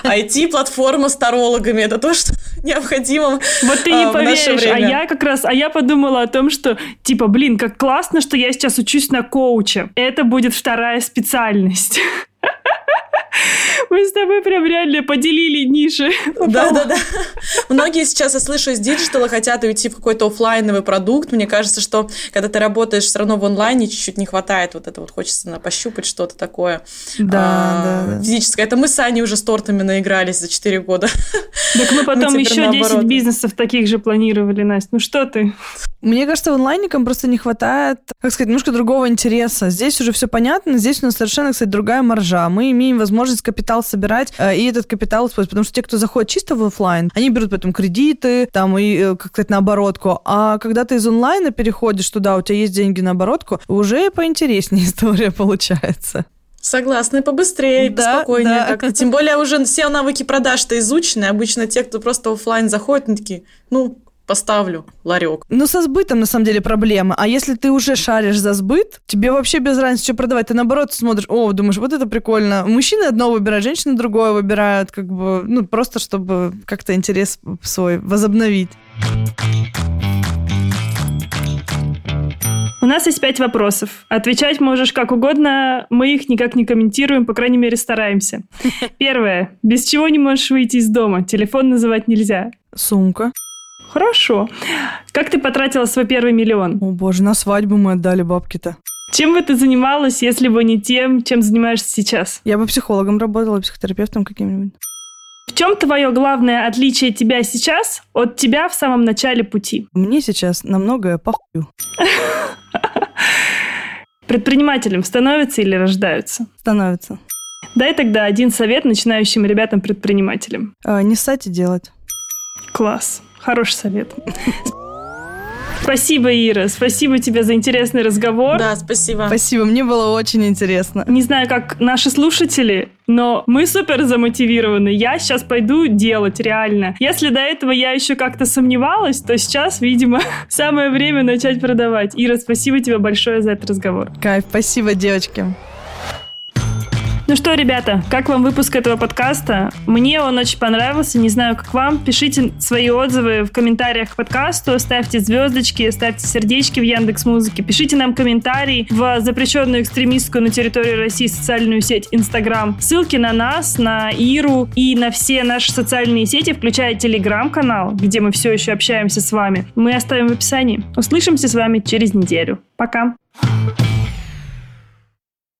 IT-платформа с тарологами, это то, что необходимо Вот ты не а, поверишь, а я как раз, а я подумала о том, что, типа, блин, как классно, что я сейчас учусь на коуча. Это будет вторая специальность. Мы с тобой прям реально поделили ниши. Да-да-да. Многие сейчас, я слышу, из digital а хотят уйти в какой-то офлайновый продукт. Мне кажется, что когда ты работаешь все равно в онлайне, чуть-чуть не хватает вот это вот, хочется на, пощупать что-то такое Да, а, да, да. физическое. Это мы с Аней уже с тортами наигрались за 4 года. Так мы потом еще 10 наоборот. бизнесов таких же планировали, Настя. Ну что ты? Мне кажется, онлайникам просто не хватает, как сказать, немножко другого интереса. Здесь уже все понятно, здесь у нас совершенно, кстати, другая маржа. Мы имеем возможность капитал собирать э, и этот капитал использовать. Потому что те, кто заходит чисто в офлайн, они берут потом кредиты, там, и, э, как сказать, на оборотку. А когда ты из онлайна переходишь туда, у тебя есть деньги на оборотку, уже поинтереснее история получается. Согласна, и побыстрее, Да, поспокойнее да. как-то. Тем более уже все навыки продаж-то изучены. Обычно те, кто просто оффлайн заходит, они такие, ну, поставлю ларек. Ну, со сбытом, на самом деле, проблема. А если ты уже шаришь за сбыт, тебе вообще без разницы, что продавать. Ты, наоборот, смотришь, о, думаешь, вот это прикольно. Мужчины одно выбирают, женщины другое выбирают, как бы, ну, просто чтобы как-то интерес свой возобновить. У нас есть пять вопросов. Отвечать можешь как угодно, мы их никак не комментируем, по крайней мере, стараемся. Первое. Без чего не можешь выйти из дома? Телефон называть нельзя. Сумка. Хорошо. Как ты потратила свой первый миллион? О, боже, на свадьбу мы отдали бабки-то. Чем бы ты занималась, если бы не тем, чем занимаешься сейчас? Я бы психологом работала, психотерапевтом каким-нибудь. В чем твое главное отличие тебя сейчас от тебя в самом начале пути? Мне сейчас на многое похую. Предпринимателем становятся или рождаются? Становится. Дай тогда один совет начинающим ребятам-предпринимателям. А, не ссать и делать. Класс. Хороший совет. Спасибо, Ира. Спасибо тебе за интересный разговор. Да, спасибо. Спасибо, мне было очень интересно. Не знаю, как наши слушатели, но мы супер замотивированы. Я сейчас пойду делать, реально. Если до этого я еще как-то сомневалась, то сейчас, видимо, самое время начать продавать. Ира, спасибо тебе большое за этот разговор. Кайф, спасибо, девочки. Ну что, ребята, как вам выпуск этого подкаста? Мне он очень понравился, не знаю, как вам. Пишите свои отзывы в комментариях к подкасту, ставьте звездочки, ставьте сердечки в Яндекс Музыке, пишите нам комментарии в запрещенную экстремистскую на территории России социальную сеть Инстаграм. Ссылки на нас, на Иру и на все наши социальные сети, включая Телеграм-канал, где мы все еще общаемся с вами, мы оставим в описании. Услышимся с вами через неделю. Пока!